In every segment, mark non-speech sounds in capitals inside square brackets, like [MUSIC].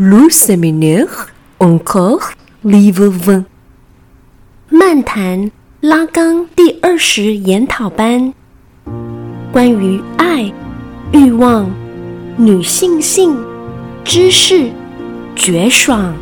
Le séminaire encore livre 漫谈拉冈第二十研讨班，关于爱、欲望、女性性、知识、绝爽。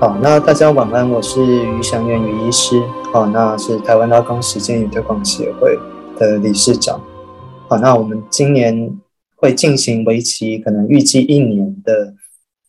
好，那大家晚安，我是于祥元于医师，好，那是台湾拉冈实践与推广协会的理事长。好，那我们今年会进行为期可能预计一年的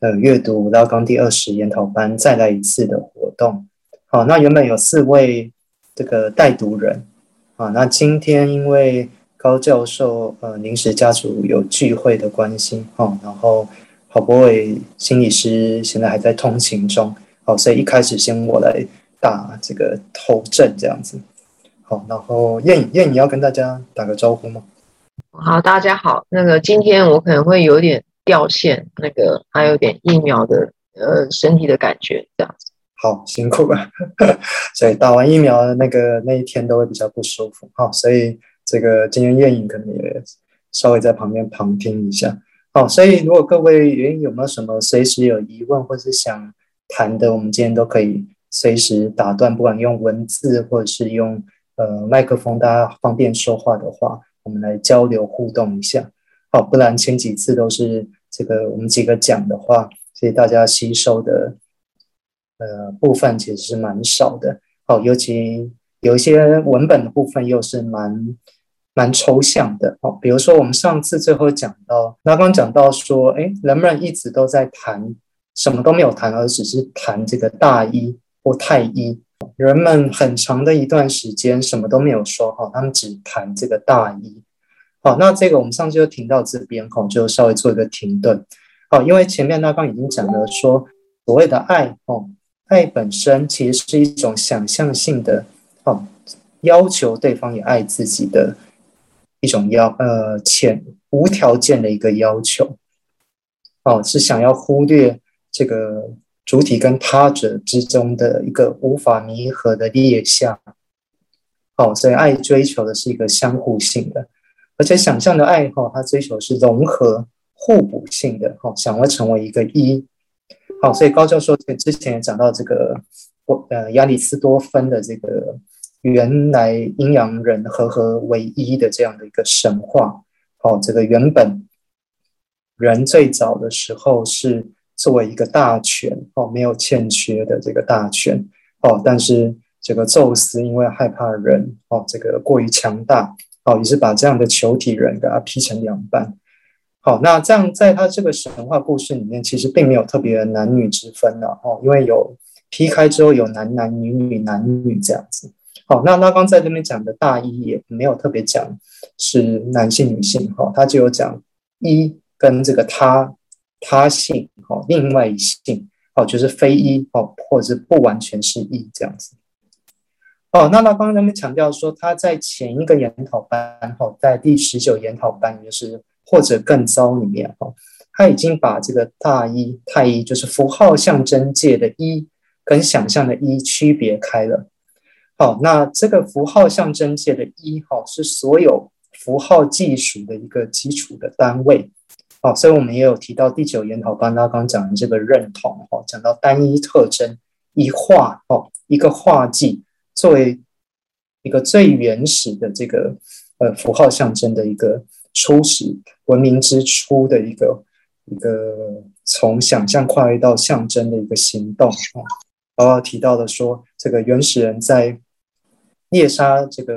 呃阅读拉冈第二十研讨班再来一次的活动。好，那原本有四位这个带读人，啊，那今天因为高教授呃临时家族有聚会的关系，哈，然后。郝柏玮心理师现在还在通勤中，好，所以一开始先我来打这个头阵这样子，好，然后燕燕，你要跟大家打个招呼吗？好，大家好，那个今天我可能会有点掉线，那个还有点疫苗的呃身体的感觉这样子。好，辛苦了，[LAUGHS] 所以打完疫苗的那个那一天都会比较不舒服，好，所以这个今天燕影可能也稍微在旁边旁听一下。好，所以如果各位有有没有什么随时有疑问或是想谈的，我们今天都可以随时打断，不管用文字或者是用呃麦克风，大家方便说话的话，我们来交流互动一下。好，不然前几次都是这个我们几个讲的话，所以大家吸收的呃部分其实是蛮少的。好，尤其有一些文本的部分又是蛮。蛮抽象的哦，比如说我们上次最后讲到，那刚讲到说，哎，人们一直都在谈什么都没有谈，而只是谈这个大一或太一。人们很长的一段时间什么都没有说哈，他们只谈这个大一。好，那这个我们上次就停到这边哈，就稍微做一个停顿。好，因为前面那刚已经讲了说，所谓的爱哦，爱本身其实是一种想象性的哦，要求对方也爱自己的。一种要呃潜无条件的一个要求，哦，是想要忽略这个主体跟他者之中的一个无法弥合的裂相，哦，所以爱追求的是一个相互性的，而且想象的爱哈，它追求是融合互补性的，哦，想要成为一个一，好，所以高教授之前也讲到这个，呃，亚里斯多芬的这个。原来阴阳人合合为一的这样的一个神话，哦，这个原本人最早的时候是作为一个大权，哦，没有欠缺的这个大权，哦，但是这个宙斯因为害怕人，哦，这个过于强大，哦，于是把这样的球体人给它劈成两半，好，那这样在他这个神话故事里面，其实并没有特别的男女之分的，哦，因为有劈开之后有男男女女男女这样子。好，那拉冈在这边讲的大一也没有特别讲是男性女性，哈，他就有讲一跟这个他他性，哈，另外一性，哦，就是非一，哦，或者是不完全是一这样子。哦，那拉冈那边强调说，他在前一个研讨班，哈，在第十九研讨班，就是或者更糟里面，哈，他已经把这个大一、太一，就是符号象征界的一跟想象的一区别开了。好，那这个符号象征界的一号是所有符号计数的一个基础的单位。好，所以我们也有提到第九研讨班，刚刚讲的这个认同，哈，讲到单一特征一画，哦，一个画技作为一个最原始的这个呃符号象征的一个初始文明之初的一个一个从想象跨越到象征的一个行动。啊，包括提到的说，这个原始人在猎杀这个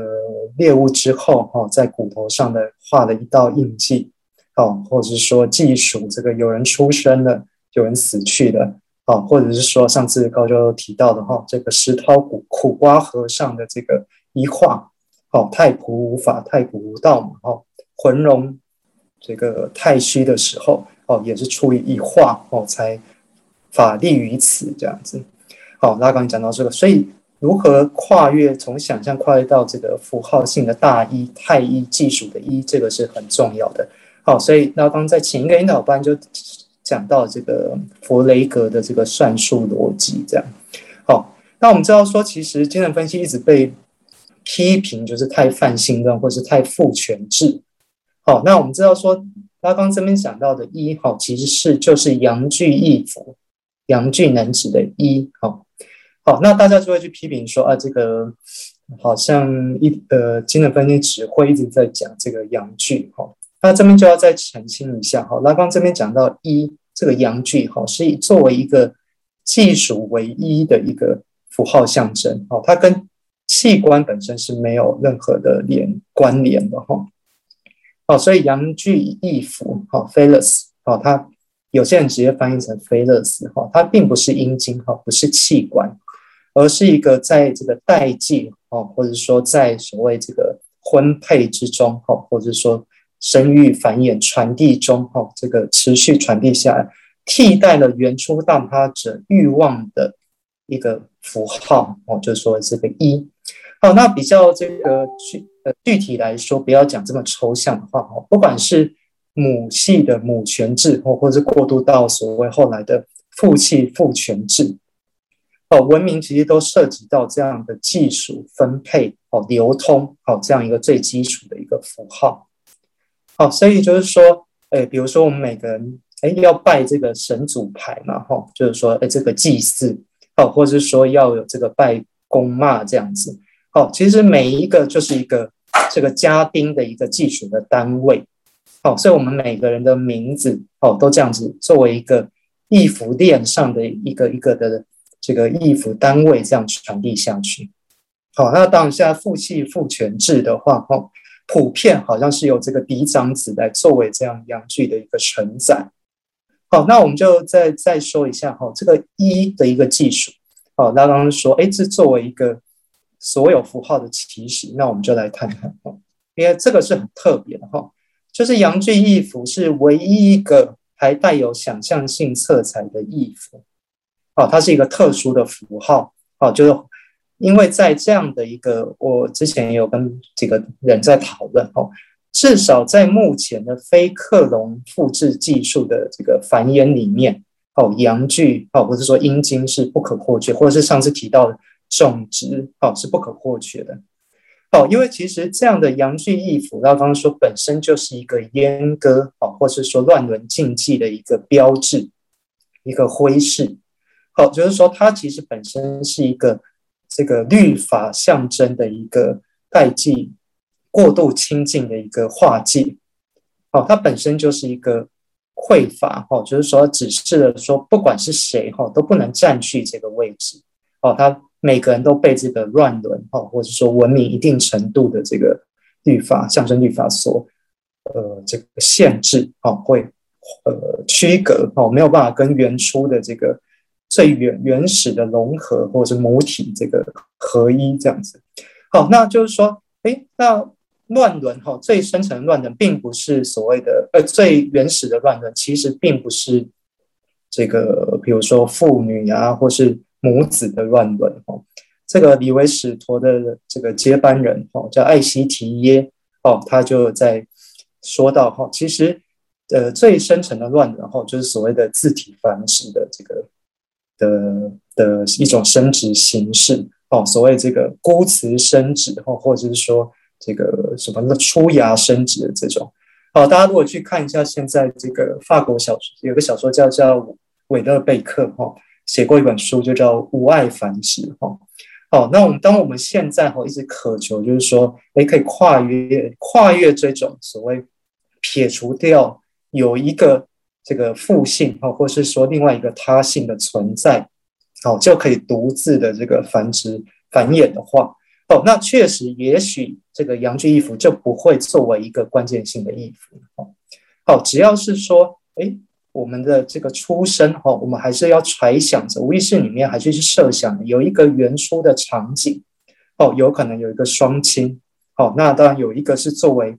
猎物之后，哈，在骨头上的画了一道印记，哦，或者是说记数这个有人出生了，有人死去了，哦，或者是说上次高教授提到的哈，这个石涛苦苦瓜和尚的这个一画，哦，太朴无法，太朴无道嘛，哦，浑融这个太虚的时候，哦，也是出于一画，哦，才法立于此这样子，好，那刚讲到这个，所以。如何跨越从想象跨越到这个符号性的大一、太一、技术的一，这个是很重要的。好，所以拉冈在前一个引导班就讲到这个弗雷格的这个算术逻辑，这样。好，那我们知道说，其实精神分析一直被批评，就是太泛性论或是太父权制。好，那我们知道说，拉刚这边讲到的一，好，其实是就是阳具意符，阳具能指的一，好，好，那大家就会去批评说，啊，这个好像一呃，精神分析只会一直在讲这个阳具，哈。那这边就要再澄清一下哈，拉冈这边讲到一这个阳具哈，是以作为一个技术唯一的一个符号象征哈，它跟器官本身是没有任何的连关联的哈。哦，所以阳具意符哈，phallus 哈，它有些人直接翻译成菲勒斯哈，它并不是阴茎哈，不是器官，而是一个在这个代际哈，或者说在所谓这个婚配之中哈，或者说。生育繁衍传递中，哈，这个持续传递下来，替代了原初大他者欲望的一个符号，哦，就是说这个一，好，那比较这个具呃具体来说，不要讲这么抽象的话，哈，不管是母系的母权制，或或者是过渡到所谓后来的父系父权制，哦，文明其实都涉及到这样的技术分配，哦，流通，哦，这样一个最基础的一个符号。好，所以就是说，诶，比如说我们每个人，诶，要拜这个神主牌嘛，哈，就是说，诶，这个祭祀，哦，或者是说要有这个拜公妈这样子，好，其实每一个就是一个这个家丁的一个技术的单位，好，所以我们每个人的名字，哦，都这样子作为一个意符链上的一个一个的这个义符单位，这样传递下去。好，那当下父系父权制的话，哈。普遍好像是由这个嫡长子来作为这样阳具的一个承载。好，那我们就再再说一下哈，这个一的一个技术。好，那刚刚说，哎，这作为一个所有符号的起始，那我们就来看看哈，因为这个是很特别的哈，就是阳具义符是唯一一个还带有想象性色彩的义符。哦，它是一个特殊的符号。哦，就是。因为在这样的一个，我之前也有跟几个人在讨论哦，至少在目前的非克隆复制技术的这个繁衍里面，哦，阳具哦，或者说阴茎是不可或缺，或者是上次提到的种植哦是不可或缺的，哦，因为其实这样的阳具易腐，那刚刚说本身就是一个阉割哦，或者说乱伦禁忌的一个标志，一个徽饰，好，就是说它其实本身是一个。这个律法象征的一个代际过度亲近的一个划界，哦，它本身就是一个匮乏，哦，就是说指示了说，不管是谁，哈，都不能占据这个位置，哦，他每个人都被这个乱伦，哦，或者说文明一定程度的这个律法象征律法所，呃，这个限制，哦，会呃区隔，哦，没有办法跟原初的这个。最原原始的融合，或者是母体这个合一这样子，好，那就是说，诶，那乱伦哈，最深层乱伦，并不是所谓的呃最原始的乱伦，其实并不是这个，比如说父女啊，或是母子的乱伦哈。这个李维史陀的这个接班人哈，叫艾希提耶哦，他就在说到哈，其实呃最深层的乱伦哈，就是所谓的自体繁殖的这个。的的一种生殖形式哦，所谓这个孤雌生殖哦，或者是说这个什么的出芽生殖的这种哦，大家如果去看一下现在这个法国小说，有个小说家叫韦勒贝克哈，写过一本书就叫《无爱繁殖》哈。哦，那我们当我们现在哈一直渴求，就是说，诶，可以跨越跨越这种所谓撇除掉有一个。这个父性哦，或是说另外一个他性的存在，哦，就可以独自的这个繁殖繁衍的话，哦，那确实也许这个阳具衣服就不会作为一个关键性的衣服，哦，好，只要是说，哎，我们的这个出生，哦，我们还是要揣想着，无意识里面还是去设想有一个原初的场景，哦，有可能有一个双亲，哦，那当然有一个是作为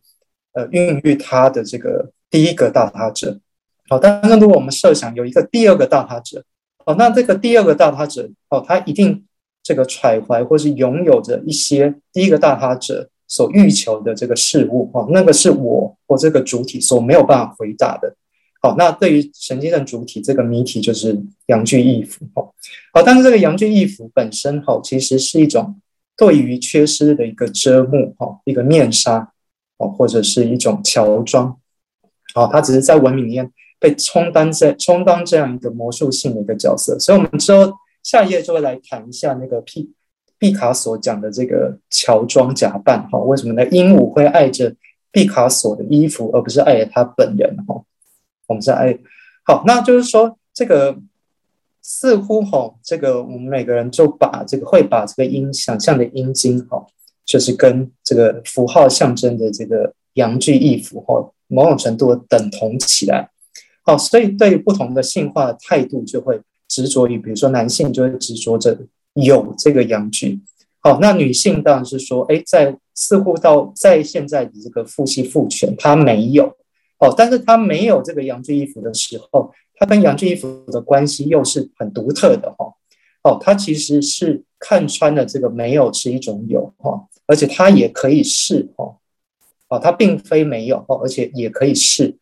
呃孕育他的这个第一个大他者。好，但是如果我们设想有一个第二个大他者，哦，那这个第二个大他者，哦，他一定这个揣怀或是拥有着一些第一个大他者所欲求的这个事物，哦，那个是我或这个主体所没有办法回答的，好，那对于神经症主体这个谜题就是阳具异符。哈，好，但是这个阳具异服本身哈，其实是一种对于缺失的一个遮幕哈，一个面纱哦，或者是一种乔装。好，它只是在文明里面被充当在充当这样一个魔术性的一个角色。所以，我们之后下一页就会来谈一下那个毕毕卡索讲的这个乔装假扮。哈，为什么呢？鹦鹉会爱着毕卡索的衣服，而不是爱着他本人。哈。我们在爱好，那就是说，这个似乎哈，这个我们每个人就把这个会把这个阴想象的阴茎哈，就是跟这个符号象征的这个阳具异符哈，某种程度等同起来。好，所以对不同的性化的态度，就会执着于，比如说男性就会执着着有这个阳具。好，那女性当然是说，哎，在似乎到在现在的这个父系父权，它没有。哦，但是他没有这个阳具衣服的时候，他跟阳具衣服的关系又是很独特的哈。哦，他其实是看穿了这个没有是一种有哈，而且他也可以是哈。哦，他并非没有哦，而且也可以是。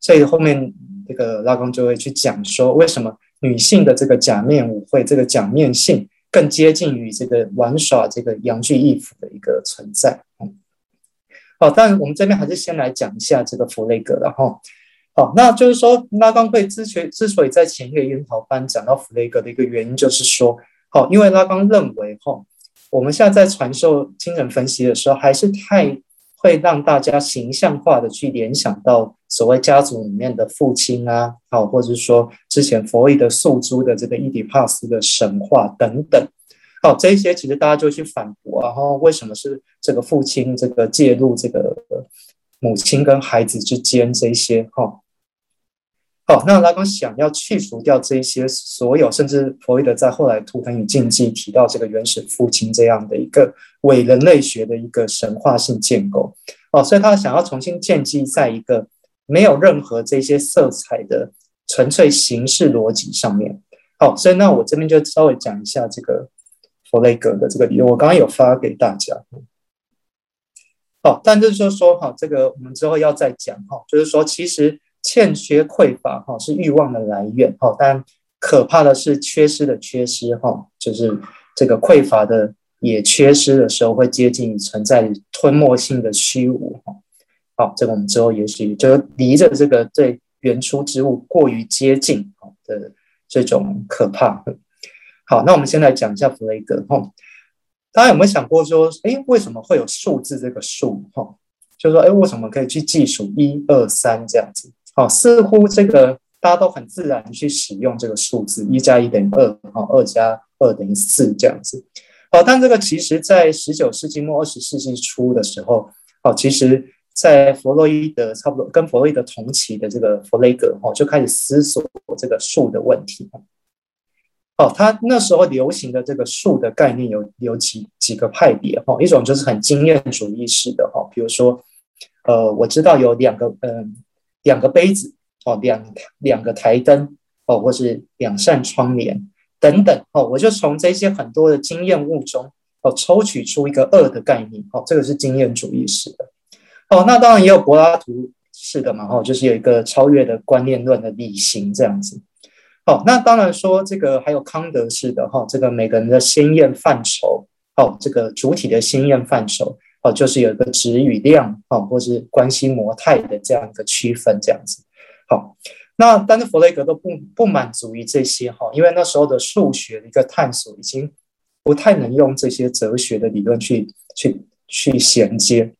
所以后面这个拉冈就会去讲说，为什么女性的这个假面舞会，这个假面性更接近于这个玩耍这个阳具异服的一个存在。好，但我们这边还是先来讲一下这个弗雷格，然后，好，那就是说拉冈会之前之所以在前一个研讨班讲到弗雷格的一个原因，就是说，好，因为拉冈认为，哈，我们现在在传授精神分析的时候，还是太会让大家形象化的去联想到所谓家族里面的父亲啊，好，或者是说之前弗洛伊德诉诸的这个伊底帕斯的神话等等。好，这些其实大家就去反驳，然后为什么是这个父亲这个介入这个母亲跟孩子之间这些？哈，好，那拉康想要去除掉这些所有，甚至弗洛伊德在后来《图腾与禁忌》提到这个原始父亲这样的一个伪人类学的一个神话性建构，哦，所以他想要重新建基在一个没有任何这些色彩的纯粹形式逻辑上面。好，所以那我这边就稍微讲一下这个。弗雷格的这个理论，我刚刚有发给大家。好，但就是说说哈，这个我们之后要再讲哈，就是说其实欠缺匮乏哈是欲望的来源哈，但可怕的是缺失的缺失哈，就是这个匮乏的也缺失的时候会接近于存在吞没性的虚无哈。好，这个我们之后也许就离着这个对原初之物过于接近的这种可怕。好，那我们先来讲一下弗雷格哈。大家有没有想过说，诶，为什么会有数字这个数哈？就是说，诶，为什么可以去计数一二三这样子？好，似乎这个大家都很自然去使用这个数字，一加一等于二，哈，二加二等于四这样子。好，但这个其实在十九世纪末二十世纪初的时候，好，其实在弗洛伊德差不多跟弗洛伊德同期的这个弗雷格哈，就开始思索这个数的问题。哦，他那时候流行的这个数的概念有有几几个派别哈，一种就是很经验主义式的哈，比如说，呃，我知道有两个嗯两个杯子哦，两两个台灯哦，或是两扇窗帘等等哦，我就从这些很多的经验物中哦抽取出一个二的概念哦，这个是经验主义式的哦，那当然也有柏拉图式的嘛哈，就是有一个超越的观念论的理型这样子。好，那当然说这个还有康德式的哈，这个每个人的先验范畴，哦，这个主体的先验范畴，哦，就是有一个值与量，哦，或是关系模态的这样一个区分，这样子。好，那但是弗雷格都不不满足于这些哈，因为那时候的数学的一个探索已经不太能用这些哲学的理论去去去衔接。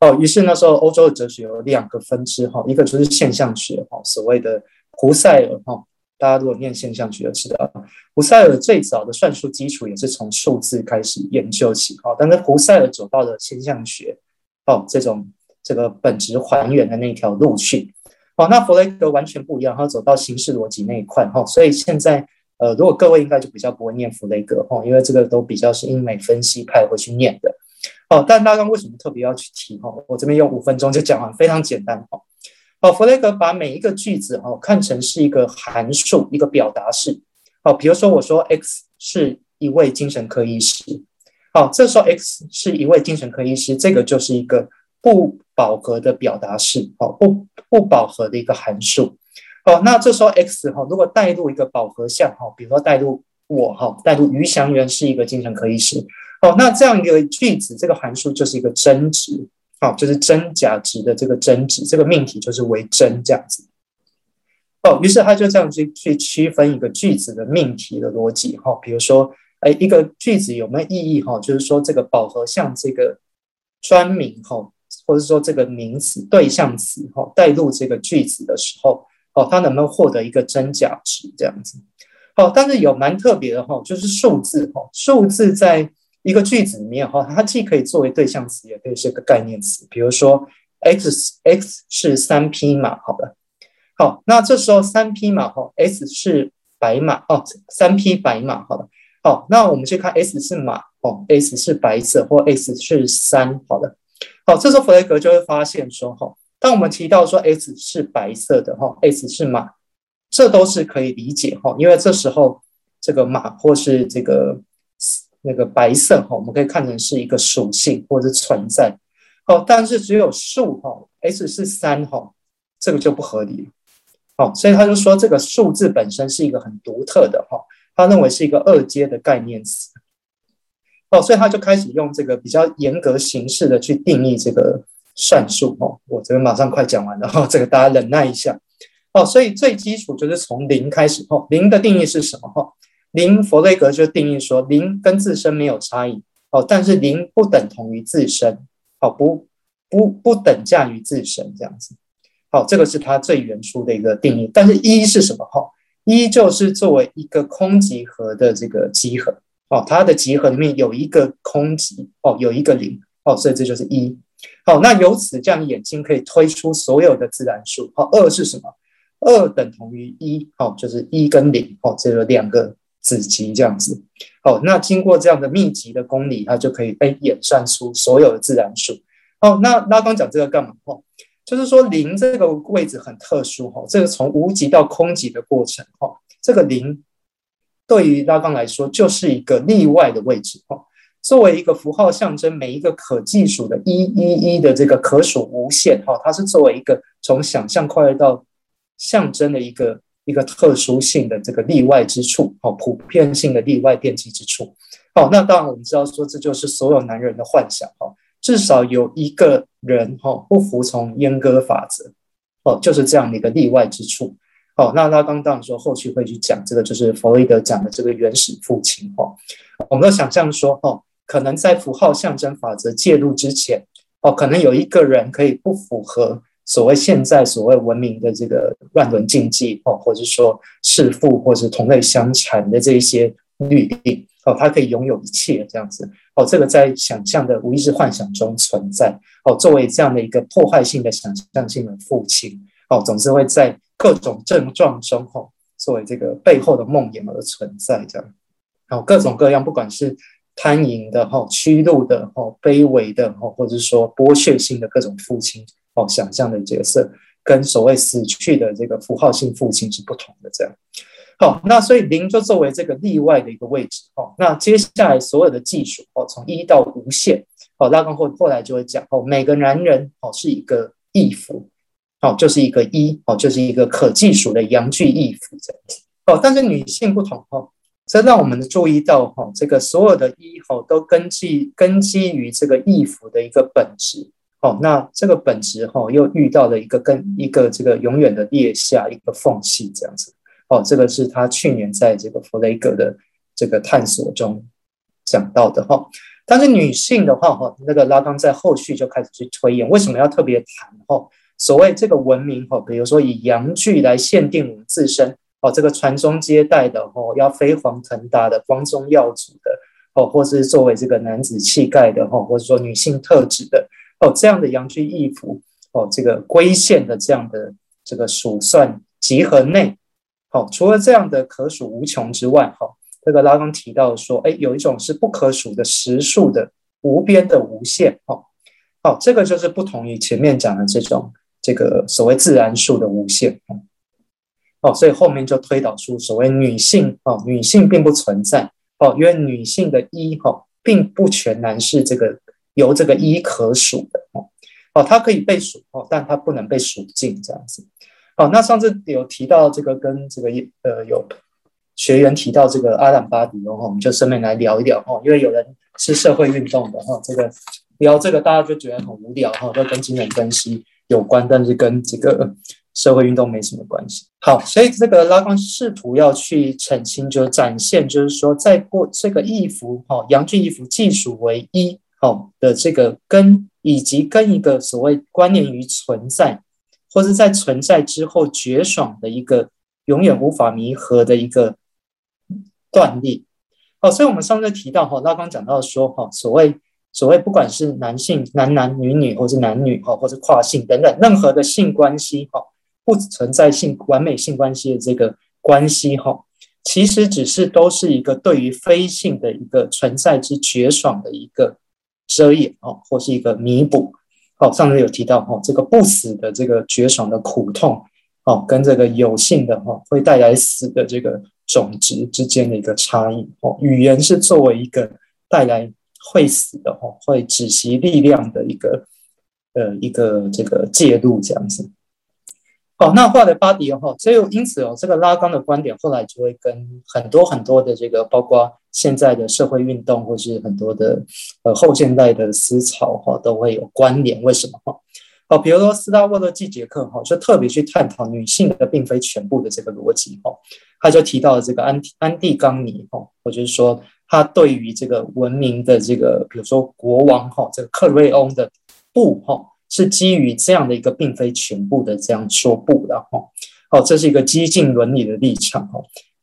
哦，于是那时候欧洲的哲学有两个分支哈，一个就是现象学哈，所谓的胡塞尔哈。大家如果念现象学就知道，胡塞尔最早的算术基础也是从数字开始研究起。哦，但是胡塞尔走到了现象学，哦，这种这个本质还原的那条路去。哦，那弗雷格完全不一样，他走到形式逻辑那一块。哈，所以现在呃，如果各位应该就比较不会念弗雷格，哈，因为这个都比较是英美分析派会去念的。哦，但拉冈为什么特别要去提？哈，我这边用五分钟就讲完，非常简单。哈。好，弗雷格把每一个句子哦看成是一个函数，一个表达式。好，比如说我说 X 是一位精神科医师。好，这时候 X 是一位精神科医师，这个就是一个不饱和的表达式，哦，不不饱和的一个函数，哦，那这时候 x 哈，如果带入一个饱和项，哈，比如说带入我哈，带入余祥元是一个精神科医师，哦，那这样一个句子，这个函数就是一个真值，哦，就是真假值的这个真值，这个命题就是为真这样子，哦，于是他就这样去去区分一个句子的命题的逻辑，哈，比如说，哎，一个句子有没有意义，哈，就是说这个饱和项这个。专名哈，或者说这个名词对象词哈，带入这个句子的时候，哦，它能不能获得一个真假值这样子？好，但是有蛮特别的哈，就是数字哈，数字在一个句子里面哈，它既可以作为对象词，也可以是个概念词。比如说，x x 是三匹马，好的，好，那这时候三匹马哈，s 是白马哦，三匹白马，好的，好，那我们去看 s 是马。哦，S 是白色，或 S 是三，好的，好，这时候弗雷格就会发现说，哈，当我们提到说 S 是白色的，哈，S 是马，这都是可以理解，哈，因为这时候这个马或是这个那个白色，哈，我们可以看成是一个属性或者存在，哦，但是只有数，哈，S 是三，哈，这个就不合理了，好，所以他就说这个数字本身是一个很独特的，哈，他认为是一个二阶的概念词。哦，所以他就开始用这个比较严格形式的去定义这个算术。哦，我这边马上快讲完了，哈，这个大家忍耐一下。哦，所以最基础就是从零开始。哦，零的定义是什么？哈，零弗雷格就定义说，零跟自身没有差异。哦，但是零不等同于自身。哦，不不不等价于自身这样子。好，这个是他最原初的一个定义。但是一是什么？哈，一就是作为一个空集合的这个集合。哦，它的集合里面有一个空集，哦，有一个零，哦，所以这就是一。好，那由此这样眼睛可以推出所有的自然数。好，二是什么？二等同于一，哦，就是一跟零，哦，这个两个子集这样子。好，那经过这样的密集的公理，它就可以被演算出所有的自然数。哦，那拉冈讲这个干嘛？哦，就是说零这个位置很特殊，哈，这个从无极到空极的过程，哈，这个零。对于拉冈来说，就是一个例外的位置哈。作为一个符号象征，每一个可计数的一一一的这个可数无限哈，它是作为一个从想象跨越到象征的一个一个特殊性的这个例外之处，好，普遍性的例外奠基之处。哦，那当然我们知道说，这就是所有男人的幻想哈，至少有一个人哈不服从阉割法则，哦，就是这样的一个例外之处。哦，那他刚刚说后续会去讲这个，就是弗洛伊德讲的这个原始父亲哈。我们都想象说，哦，可能在符号象征法则介入之前，哦，可能有一个人可以不符合所谓现在所谓文明的这个乱伦禁忌，哦，或者说弑父或者同类相残的这一些律令，哦，他可以拥有一切这样子，哦，这个在想象的无意识幻想中存在，哦，作为这样的一个破坏性的想象性的父亲，哦，总是会在。各种症状中，吼，作为这个背后的梦魇而存在，这样，然后各种各样，不管是贪淫的，吼，屈辱的，吼，卑微的，吼，或者说剥削性的各种父亲，哦，想象的角色，跟所谓死去的这个符号性父亲是不同的，这样，好，那所以零就作为这个例外的一个位置，哦，那接下来所有的计数，哦，从一到无限，哦，拉冈后后来就会讲，哦，每个男人，哦，是一个亿符。哦，就是一个一哦，就是一个可计数的阳具亿符这样子哦。但是女性不同哦，这让我们注意到哈，这个所有的一哈都根据根基于这个亿符的一个本质哦。那这个本质哈又遇到了一个跟一个这个永远的裂下一个缝隙这样子哦。这个是他去年在这个弗雷格的这个探索中讲到的哈。但是女性的话哈，那个拉冈在后续就开始去推演，为什么要特别谈哈？所谓这个文明哈，比如说以阳具来限定我们自身哦，这个传宗接代的哦，要飞黄腾达的、光宗耀祖的哦，或是作为这个男子气概的哈，或者说女性特质的哦，这样的阳具易服哦，这个规限的这样的这个数算集合内，好，除了这样的可数无穷之外哈，这个拉刚提到说，哎，有一种是不可数的实数的无边的无限哦，好，这个就是不同于前面讲的这种。这个所谓自然数的无限，哦，所以后面就推导出所谓女性哦，女性并不存在哦，因为女性的一哈并不全然是这个由这个一可数的哦，哦，它可以被数哦，但它不能被数尽这样子。好，那上次有提到这个跟这个呃有学员提到这个阿兰巴迪欧哈，我们就顺便来聊一聊哈，因为有人是社会运动的哈，这个聊这个大家就觉得很无聊哈，都跟精神分析有关，但是跟这个社会运动没什么关系。好，所以这个拉康试图要去澄清，就是展现，就是说在过这个义符哈，阳具义符既属为一好的这个根。以及跟一个所谓关联于存在，或是在存在之后绝爽的一个永远无法弥合的一个断裂。好，所以我们上次提到哈，拉刚讲到说哈，所谓所谓不管是男性男男女女，或是男女哈，或是跨性等等任何的性关系哈，不存在性完美性关系的这个关系哈，其实只是都是一个对于非性的一个存在之绝爽的一个。遮掩哦，或是一个弥补。哦，上次有提到哈，这个不死的这个绝爽的苦痛，哦，跟这个有性的哈会带来死的这个种子之间的一个差异。哦，语言是作为一个带来会死的哦，会止息力量的一个呃一个这个介入这样子。好，那画的巴迪欧哈，所以因此哦，这个拉冈的观点后来就会跟很多很多的这个，包括现在的社会运动，或是很多的呃后现代的思潮哈，都会有关联。为什么哈？好，比如说斯大沃的季节课哈，就特别去探讨女性的并非全部的这个逻辑哈，他就提到了这个安安蒂冈尼哈，或者是说他对于这个文明的这个，比如说国王哈，这个克瑞翁的布哈。是基于这样的一个并非全部的这样说不的哈，好，这是一个激进伦理的立场哈。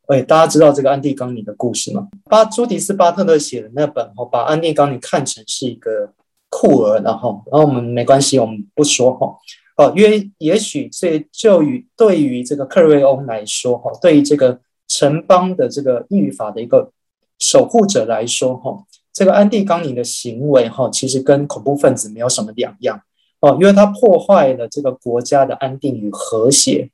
哎，大家知道这个安蒂冈尼的故事吗？巴朱迪斯巴特勒写的那本哈，把安蒂冈尼看成是一个酷儿，然后，然后我们没关系，我们不说哈。哦，因为也许这就与对于这个克瑞翁来说哈，对于这个城邦的这个律法的一个守护者来说哈，这个安蒂冈尼的行为哈，其实跟恐怖分子没有什么两样。哦，因为他破坏了这个国家的安定与和谐。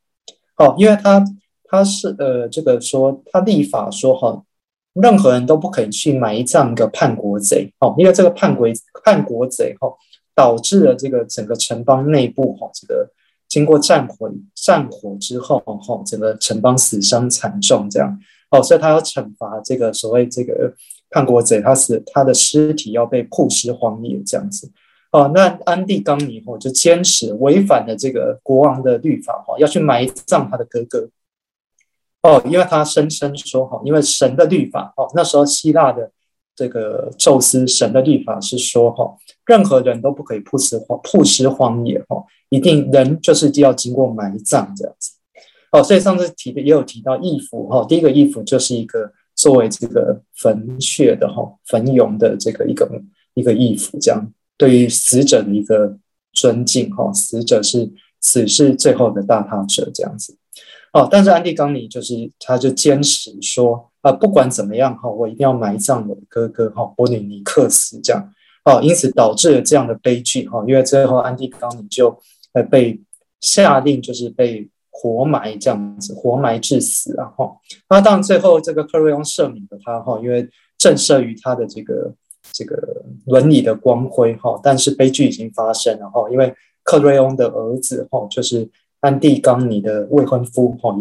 哦，因为他他是呃，这个说他立法说哈，任何人都不可以去埋葬一个叛国贼。哦，因为这个叛国叛国贼哈，导致了这个整个城邦内部哈，这个经过战火战火之后哈，整个城邦死伤惨重这样。哦，所以他要惩罚这个所谓这个叛国贼，他是他的尸体要被曝尸荒野这样子。哦，那安蒂冈妮哈就坚持违反了这个国王的律法哈，要去埋葬他的哥哥。哦，因为他声称说哈，因为神的律法哦，那时候希腊的这个宙斯神的律法是说哈，任何人都不可以曝尸荒曝尸荒野哈，一定人就是要经过埋葬这样子。哦，所以上次提的也有提到义符哈，第一个义符就是一个作为这个坟穴的哈坟俑的这个一个一个义符这样。对于死者的一个尊敬，哈，死者是死是最后的大他者，这样子，哦，但是安蒂冈尼就是，他就坚持说，啊，不管怎么样，哈，我一定要埋葬我的哥哥，哈，波吕尼克斯，这样，哦，因此导致了这样的悲剧，哈，因为最后安蒂冈尼就呃被下令就是被活埋这样子，活埋致死，啊哈，那当然最后这个克瑞翁赦免了他，哈，因为震慑于他的这个。这个伦理的光辉哈，但是悲剧已经发生了哈，因为克瑞翁的儿子哈，就是安蒂冈尼的未婚夫哈，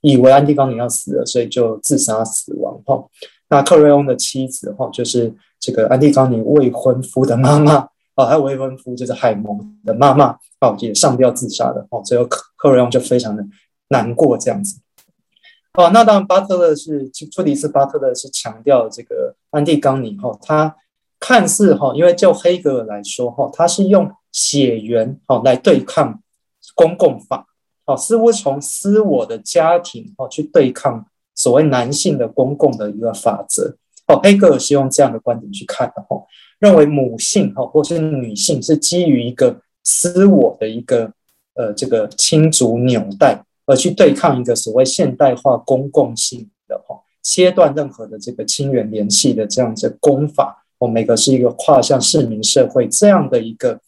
以为安蒂冈尼要死了，所以就自杀死亡哈。那克瑞翁的妻子哈，就是这个安蒂冈尼未婚夫的妈妈啊，还有未婚夫就是海蒙的妈妈啊，也上吊自杀的哦，最后克克瑞翁就非常的难过这样子。哦，那当然巴特勒是朱迪斯巴特勒是强调这个安蒂冈尼哈，他。看似哈，因为就黑格尔来说哈，他是用血缘哈来对抗公共法，哦，似乎从私我的家庭哦去对抗所谓男性的公共的一个法则。哦，黑格尔是用这样的观点去看的哈，认为母性哈或是女性是基于一个私我的一个呃这个亲族纽带，而去对抗一个所谓现代化公共性的哈切断任何的这个亲缘联系的这样子公法。哦，每个是一个跨向市民社会这样的一个，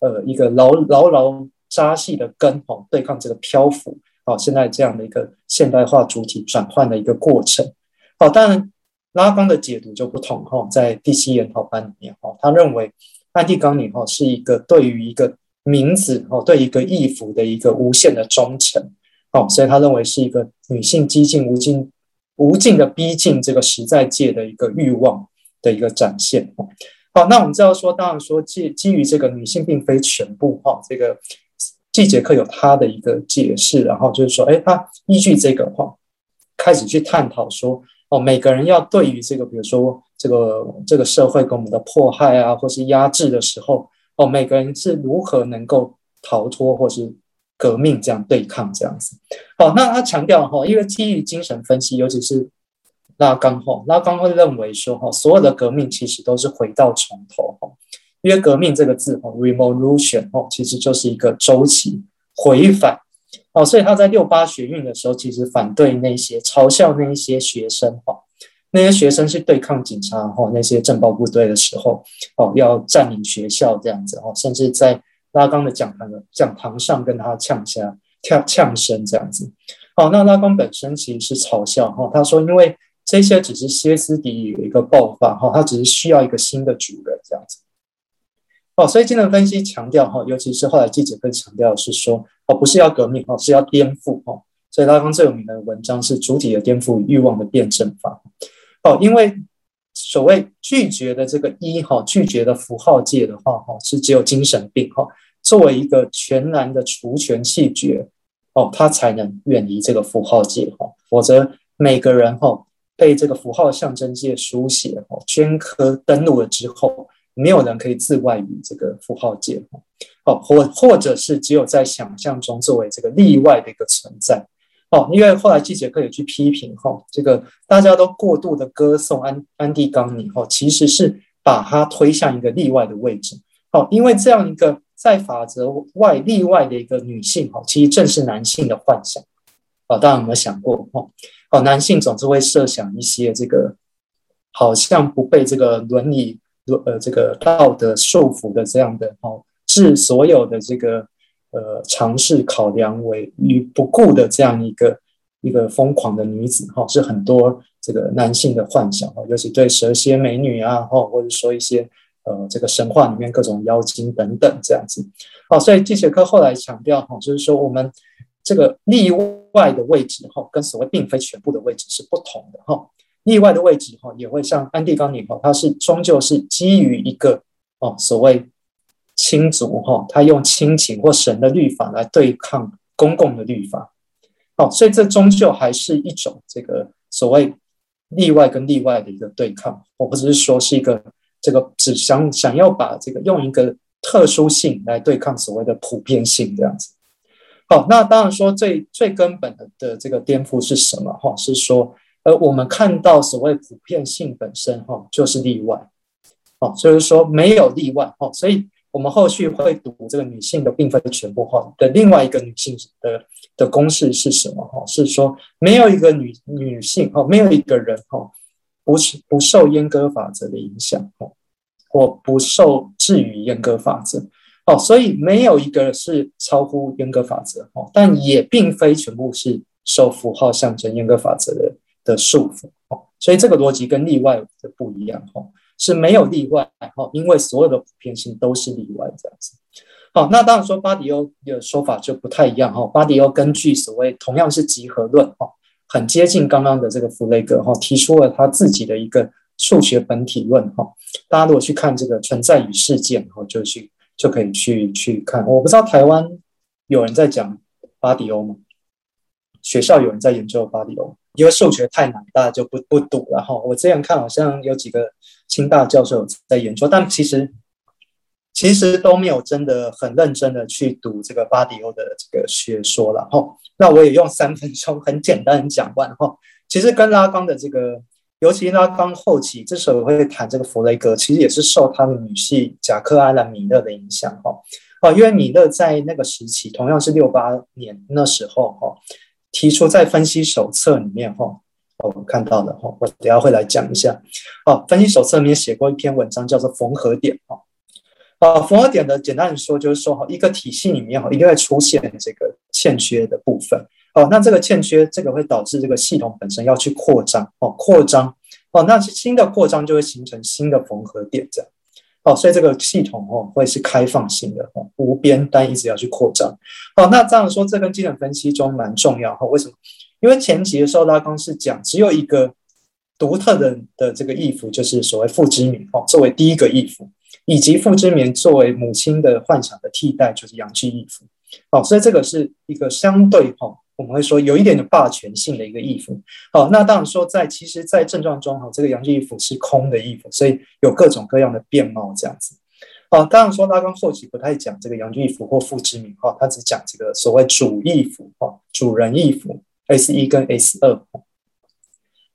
呃，一个牢牢牢扎系的根，哦，对抗这个漂浮，哦，现在这样的一个现代化主体转换的一个过程，哦，当然拉冈的解读就不同，哈，在第七研讨班里面，哈，他认为安蒂冈尼，哈，是一个对于一个名字哦，对一个义父的一个无限的忠诚。哦，所以他认为是一个女性激进无尽无尽的逼近这个实在界的一个欲望的一个展现哦。好，那我们知道说，当然说基基于这个女性并非全部哈，这个季节课有他的一个解释，然后就是说，哎，他依据这个话开始去探讨说，哦，每个人要对于这个，比如说这个这个社会给我们的迫害啊，或是压制的时候，哦，每个人是如何能够逃脱或是革命这样对抗这样子。好，那他强调哈，因为基于精神分析，尤其是。拉冈哈，拉冈会认为说哈，所有的革命其实都是回到从头哈，因为革命这个字哈，revolution 哈，其实就是一个周期回返哦，所以他在六八学运的时候，其实反对那些嘲笑那一些学生哈，那些学生去对抗警察哈，那些政暴部队的时候哦，要占领学校这样子哦，甚至在拉冈的讲堂的讲堂上跟他呛下呛呛声这样子。好，那拉冈本身其实是嘲笑哈，他说因为。这些只是歇斯底里的一个爆发，哈，它只是需要一个新的主人这样子，哦，所以精神分析强调，哈，尤其是后来季杰克强调的是说，哦，不是要革命，哦，是要颠覆，哈，所以拉康最有名的文章是《主体的颠覆与欲望的辩证法》，哦，因为所谓拒绝的这个一，哈，拒绝的符号界的话，哈，是只有精神病，哈，作为一个全然的除权弃绝，哦，他才能远离这个符号界，哈，否则每个人，哈。被这个符号象征界书写哦，镌刻登录了之后，没有人可以自外于这个符号界哦，或或者是只有在想象中作为这个例外的一个存在哦。因为后来季节课也去批评哈，这个大家都过度的歌颂安安迪冈尼哈，其实是把它推向一个例外的位置哦。因为这样一个在法则外例外的一个女性哈，其实正是男性的幻想啊。大家有没有想过哈？哦，男性总是会设想一些这个好像不被这个伦理、呃这个道德束缚的这样的哦，置所有的这个呃尝试考量为于不顾的这样一个一个疯狂的女子哈，是很多这个男性的幻想哈，尤其对蛇蝎美女啊哈，或者说一些呃这个神话里面各种妖精等等这样子。哦，所以季杰克后来强调哈，就是说我们。这个例外的位置哈，跟所谓并非全部的位置是不同的哈。例外的位置哈，也会像安蒂冈妮哈，它是终究是基于一个哦所谓亲族哈，他用亲情或神的律法来对抗公共的律法。哦，所以这终究还是一种这个所谓例外跟例外的一个对抗，或者是说是一个这个只想想要把这个用一个特殊性来对抗所谓的普遍性这样子。好，那当然说最最根本的的这个颠覆是什么？哈，是说，呃，我们看到所谓普遍性本身，哈，就是例外，哦，就是说没有例外，哈，所以我们后续会读这个女性的并非全部，哈的另外一个女性的的公式是什么？哈，是说没有一个女女性，哈，没有一个人，哈，不是不受阉割法则的影响，哈，或不受制于阉割法则。哦，所以没有一个是超乎严格法则哦，但也并非全部是受符号象征严格法则的的束缚哦，所以这个逻辑跟例外的不一样哦，是没有例外哦，因为所有的普遍性都是例外这样子。好，那当然说巴迪欧的说法就不太一样哈，巴迪欧根据所谓同样是集合论哈，很接近刚刚的这个弗雷格哈，提出了他自己的一个数学本体论哈。大家如果去看这个存在与事件哈，就去。就可以去去看，我不知道台湾有人在讲巴迪欧吗？学校有人在研究巴迪欧，因为数学太难，大家就不不读了哈。我这样看好像有几个清大教授在研究，但其实其实都没有真的很认真的去读这个巴迪欧的这个学说了哈。那我也用三分钟很简单讲完哈。其实跟拉冈的这个。尤其拉冈后期，这时候会谈这个弗雷格，其实也是受他的女婿贾克·阿兰·米勒的影响哈。哦，因为米勒在那个时期，同样是六八年那时候哈，提出在分析手册里面哈，我们看到的哈，我等下会来讲一下。哦，分析手册里面写过一篇文章，叫做缝合点哈。啊，缝合点的简单的说，就是说哈，一个体系里面哈，一定会出现这个欠缺的部分。哦，那这个欠缺，这个会导致这个系统本身要去扩张，哦，扩张，哦，那新的扩张就会形成新的缝合点，这样，哦，所以这个系统哦会是开放性的哦，无边，但一直要去扩张。好，那这样说，这跟精神分析中蛮重要哈？为什么？因为前期的时候拉康是讲只有一个独特的的这个意符，就是所谓父之名哦，作为第一个意符，以及父之名作为母亲的幻想的替代，就是阳具意符。哦，所以这个是一个相对哈。我们会说有一点的霸权性的一个意符，好，那当然说在其实，在症状中哈，这个阳具意符是空的意符，所以有各种各样的变貌这样子，好，当然说拉冈后期不太讲这个阳具意符或父之名哈，他只讲这个所谓主意符哈，主人意符 S 一跟 S 二，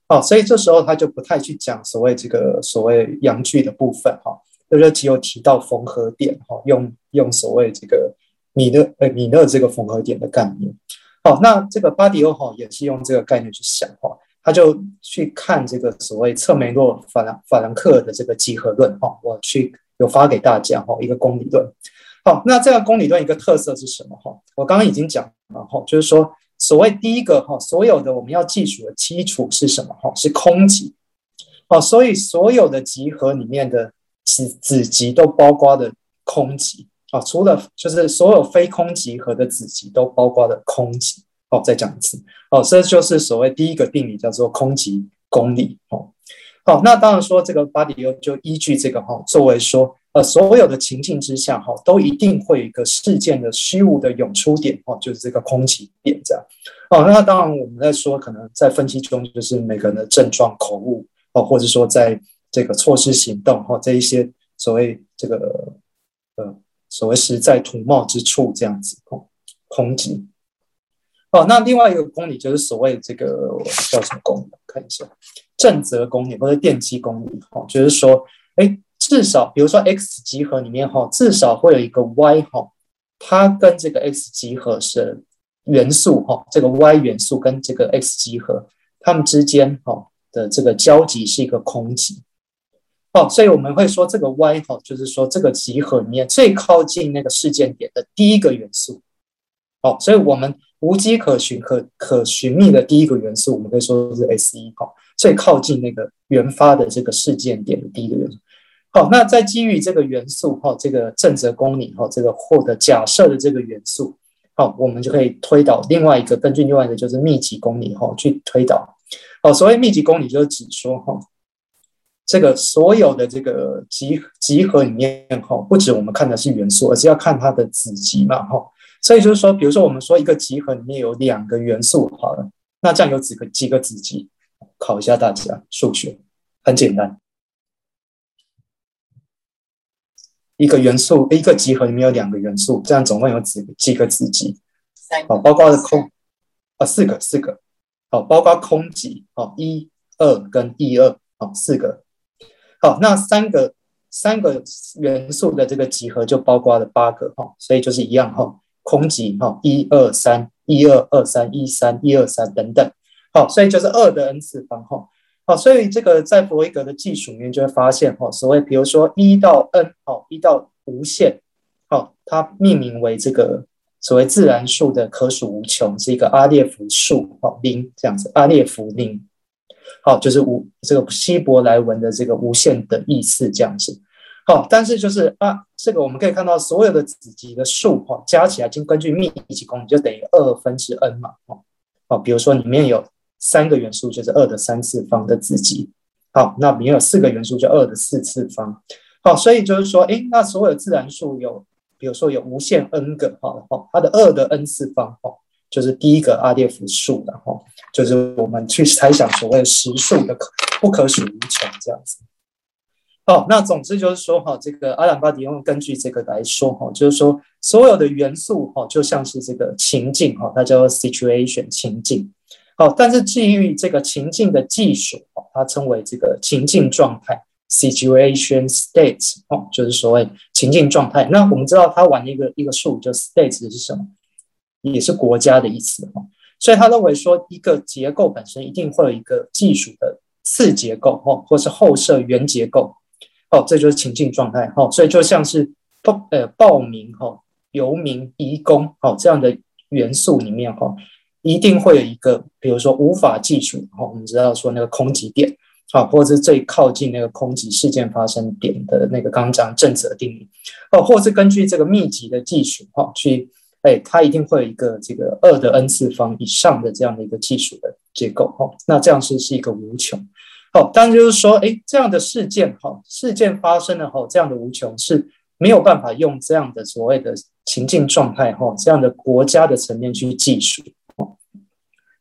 好，所以这时候他就不太去讲所谓这个所谓阳具的部分哈，就是只有提到缝合点哈，用用所谓这个米勒呃米勒这个缝合点的概念。好，那这个巴迪欧哈也是用这个概念去想哈，他就去看这个所谓策梅洛法兰法兰克的这个集合论哈，我去有发给大家哈一个公理论。好，那这个公理论一个特色是什么哈？我刚刚已经讲了哈，就是说所谓第一个哈，所有的我们要计数的基础是什么哈？是空集。好，所以所有的集合里面的子子集都包括的空集。啊，除了就是所有非空集合的子集都包括了空集。哦，再讲一次。哦，这就是所谓第一个定理，叫做空集公理。哦，好，那当然说这个巴迪欧就依据这个哈，作为说呃所有的情境之下哈，都一定会有一个事件的虚无的涌出点。哦，就是这个空集点这样。哦，那当然我们在说可能在分析中，就是每个人的症状口误哦，或者说在这个措施行动哈，这一些所谓这个呃。所谓实在图貌之处，这样子空空集。哦，那另外一个公理就是所谓这个叫什么公理？看一下正则公理或者电机公理。哈，就是说，哎，至少比如说 X 集合里面哈，至少会有一个 Y 哈，它跟这个 X 集合是元素哈，这个 Y 元素跟这个 X 集合它们之间哈的这个交集是一个空集。哦，所以我们会说这个 Y 哈，就是说这个集合里面最靠近那个事件点的第一个元素。哦，所以我们无迹可寻、可可寻觅的第一个元素，我们可以说是 S 一哈，最靠近那个原发的这个事件点的第一个元素。好，那在基于这个元素哈，这个正则公理哈，这个获得假设的这个元素，好，我们就可以推导另外一个，根据另外一个就是密集公理哈去推导。哦，所谓密集公理就是指说哈。这个所有的这个集集合里面哈，不止我们看的是元素，而是要看它的子集嘛哈。所以就是说，比如说我们说一个集合里面有两个元素，好了，那这样有几个几个子集？考一下大家数学，很简单，一个元素一个集合里面有两个元素，这样总共有几几个子集？三个，包括的空啊，四个四个，好，包括空集，好，一二跟一二，好，四个。好，那三个三个元素的这个集合就包括了八个哈，所以就是一样哈，空集哈，一二三，一二二三，一三一二三等等，好，所以就是二的 n 次方哈，好，所以这个在弗洛伊德的技术里面就会发现哈，所谓比如说一到 n 好，一到无限，好，它命名为这个所谓自然数的可数无穷，是一个阿列夫数，哈，零这样子，阿列夫零。好，就是无这个希伯来文的这个无限的意思这样子。好，但是就是啊，这个我们可以看到所有的子集的数哈，加起来就根据密集公理就等于二分之 n 嘛。哦，好，比如说里面有三个元素就是二的三次方的子集。好，那里面有四个元素就二的四次方。好，所以就是说，诶，那所有自然数有，比如说有无限 n 个，哈，好，它的二的 n 次方，哈。就是第一个阿列夫数，然后就是我们去猜想所谓实数的可不可数无穷这样子。好，那总之就是说哈，这个阿兰巴迪用根据这个来说哈，就是说所有的元素哈，就像是这个情境哈，它叫做 situation 情境。好，但是基于这个情境的技术哈，它称为这个情境状态 situation states 哦，就是所谓情境状态。那我们知道它玩一个一个数，就 states 是什么？也是国家的意思哈，所以他认为说一个结构本身一定会有一个技术的次结构哈，或是后设原结构哦，这就是情境状态哈，所以就像是报呃报名哈、游民、移工哦这样的元素里面哈，一定会有一个比如说无法计数哈，我们知道说那个空集点啊，或者是最靠近那个空集事件发生点的那个刚刚讲正则定理，哦，或是根据这个密集的技术哈，去，哎，它一定会有一个这个二的 n 次方以上的这样的一个计数的结构哈，那这样是是一个无穷，好，当然就是说，哎，这样的事件哈，事件发生了后，这样的无穷是没有办法用这样的所谓的情境状态哈，这样的国家的层面去计数。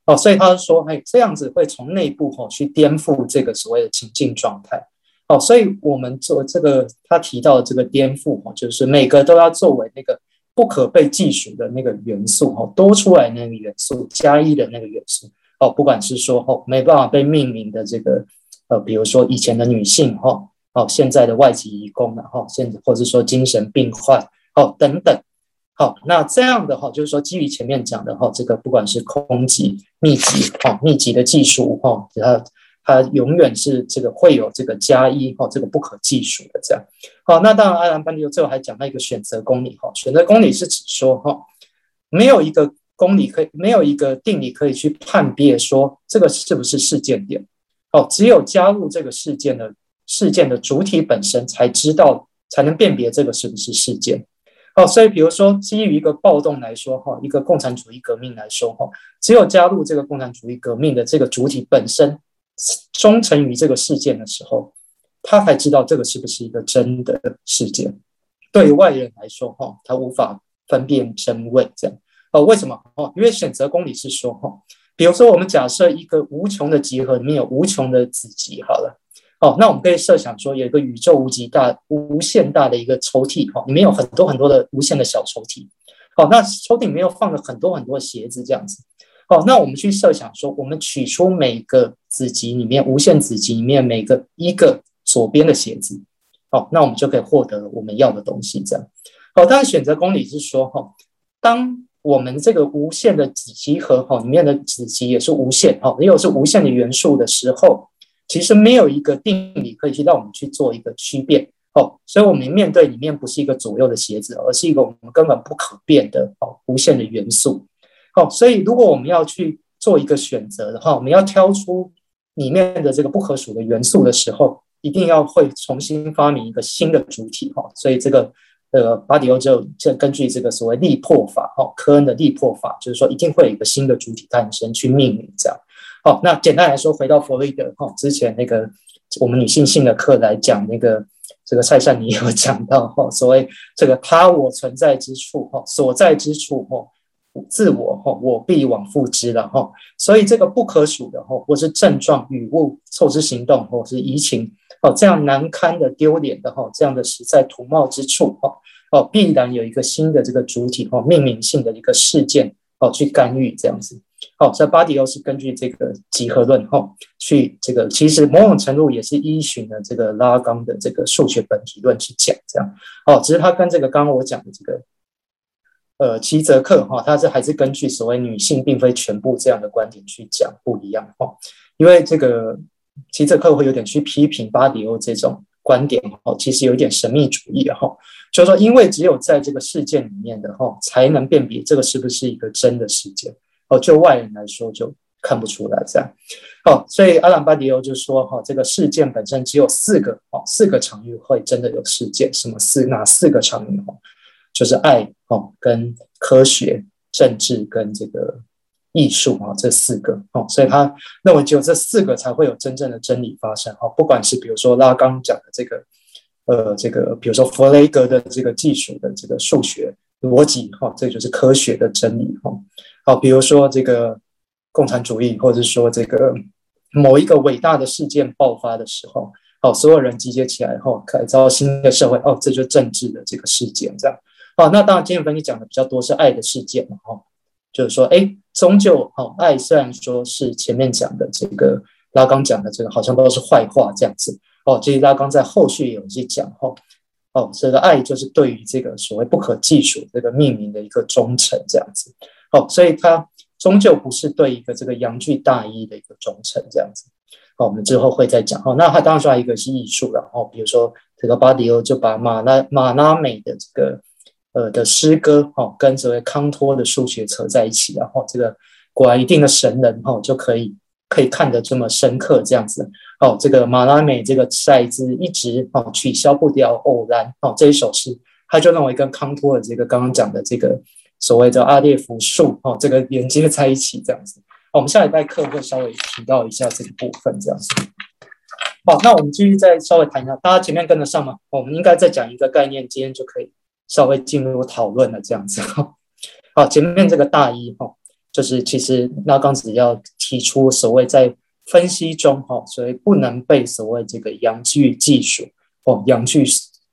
哦，所以他说，哎，这样子会从内部哈去颠覆这个所谓的情境状态。哦，所以我们做这个，他提到的这个颠覆哈，就是每个都要作为那个不可被计数的那个元素哈，多出来那个元素加一的那个元素。哦，不管是说哦没办法被命名的这个，呃，比如说以前的女性哈，哦，现在的外籍移工然后现在或者说精神病患哦等等。好，那这样的话，就是说基于前面讲的哈，这个不管是空集、密集，哈，密集的计数，哈，它它永远是这个会有这个加一，哈，这个不可计数的这样。好，那当然，阿兰班迪欧最后还讲到一个选择公理，哈，选择公理是指说，哈，没有一个公理可以，没有一个定理可以去判别说这个是不是事件点，哦，只有加入这个事件的事件的主体本身才知道，才能辨别这个是不是事件。好，所以比如说，基于一个暴动来说，哈，一个共产主义革命来说，哈，只有加入这个共产主义革命的这个主体本身忠诚于这个事件的时候，他才知道这个是不是一个真的事件。对于外人来说，哈，他无法分辨真伪，这样。哦，为什么？哦，因为选择公理是说，哈，比如说我们假设一个无穷的集合里面有无穷的子集，好了。哦，那我们可以设想说，有一个宇宙无极大、无限大的一个抽屉，哈，里面有很多很多的无限的小抽屉。好，那抽屉里面又放了很多很多鞋子，这样子。哦，那我们去设想说，我们取出每个子集里面，无限子集里面每个一个左边的鞋子，好，那我们就可以获得我们要的东西，这样。好，当然选择公理是说，哈，当我们这个无限的子集合，哈，里面的子集也是无限，哈，也有是无限的元素的时候。其实没有一个定理可以去让我们去做一个区别哦，所以我们面对里面不是一个左右的鞋子，而是一个我们根本不可变的哦无限的元素。好，所以如果我们要去做一个选择的话，我们要挑出里面的这个不可数的元素的时候，一定要会重新发明一个新的主体哈。所以这个呃巴迪欧就就根据这个所谓力破法哈，科恩的力破法，就是说一定会有一个新的主体诞生去命名这样。好，那简单来说，回到弗洛伊德哈，之前那个我们女性性的课来讲，那个这个蔡善妮有讲到哈，所谓这个他我存在之处哈，所在之处哈，自我哈，我必往复之了哈，所以这个不可数的哈，或是症状、语物、凑之行动，或是移情哦，这样难堪的、丢脸的哈，这样的实在图貌之处哈，哦，必然有一个新的这个主体哈，命名性的一个事件哦，去干预这样子。好，所以巴迪欧是根据这个集合论哈，去这个其实某种程度也是依循了这个拉冈的这个数学本体论去讲这样。哦，只是他跟这个刚刚我讲的这个呃齐泽克哈，他是还是根据所谓女性并非全部这样的观点去讲不一样哈。因为这个齐泽克会有点去批评巴迪欧这种观点哈，其实有点神秘主义哈，就是说因为只有在这个事件里面的哈，才能辨别这个是不是一个真的事件。哦，就外人来说就看不出来这样。哦，所以阿兰巴迪欧就说哈，这个事件本身只有四个哦，四个场域会真的有事件，什么四哪四个场域哦？就是爱哦，跟科学、政治跟这个艺术啊，这四个哦，所以他认为只有这四个才会有真正的真理发生。哦，不管是比如说拉刚讲的这个呃，这个比如说弗雷格的这个技术的这个数学逻辑哈，这就是科学的真理哈。好，比如说这个共产主义，或者说这个某一个伟大的事件爆发的时候，好，所有人集结起来后，改造新的社会，哦，这就是政治的这个事件，这样。好，那当然，今天分析讲的比较多是爱的事件嘛，哈，就是说，哎，终究，哦，爱虽然说是前面讲的这个拉冈讲的这个好像都是坏话这样子，哦，这拉冈在后续有一些讲，哈，哦，这个爱就是对于这个所谓不可计数这个命名的一个忠诚这样子。好，所以它终究不是对一个这个阳具大一的一个忠诚这样子。好，我们之后会再讲。好，那它当然说还有一个是艺术了。哦，比如说这个巴迪欧就把马拉马拉美的这个呃的诗歌，哈，跟这位康托的数学扯在一起，然后这个果然一定的神人，哈，就可以可以看得这么深刻这样子。哦，这个马拉美这个骰子一直哦取消不掉偶然哦这一首诗，他就认为跟康托的这个刚刚讲的这个所谓的阿列夫数哦这个连接在一起这样子。我们下礼拜课会稍微提到一下这个部分这样子。好，那我们继续再稍微谈一下，大家前面跟得上吗？我们应该再讲一个概念，今天就可以稍微进入讨论了这样子。[LAUGHS] 好，前面这个大一哈，就是其实拉刚子要提出所谓在分析中哈，所以不能被所谓这个阳具技术哦，阳具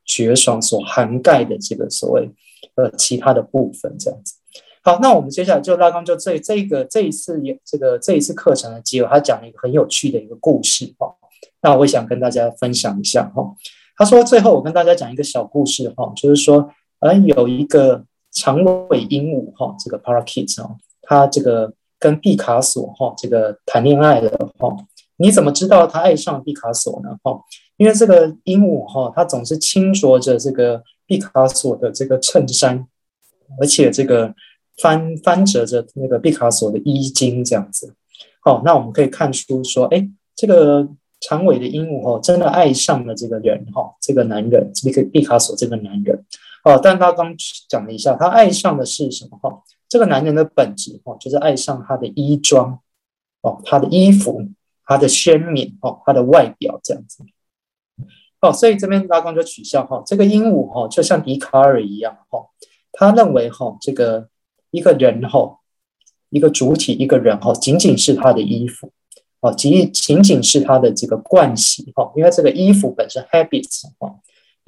绝爽所涵盖的这个所谓呃其他的部分这样子。好，那我们接下来就拉刚就这这个这一次也这个这一次课程的结尾，他讲了一个很有趣的一个故事哈。那我想跟大家分享一下哈。他说最后我跟大家讲一个小故事哈，就是说而有一个长尾鹦鹉哈，这个 parakeet 哦，它这个。跟毕卡索哈这个谈恋爱了哈，你怎么知道他爱上毕卡索呢？哈，因为这个鹦鹉哈，它总是轻啄着这个毕卡索的这个衬衫，而且这个翻翻折着那个毕卡索的衣襟这样子。好，那我们可以看出说，哎，这个长尾的鹦鹉哈，真的爱上了这个人哈，这个男人，这个毕卡索这个男人。哦，但他刚讲了一下，他爱上的是什么哈？这个男人的本质哦，就是爱上他的衣装哦，他的衣服，他的鲜明哦，他的外表这样子哦，所以这边拉冈就取笑哈，这个鹦鹉哈，就像笛卡尔一样哈，他认为哈，这个一个人哈，一个主体，一个人哈，仅仅是他的衣服哦，仅仅仅是他的这个惯习哈，因为这个衣服本身 habits 哈，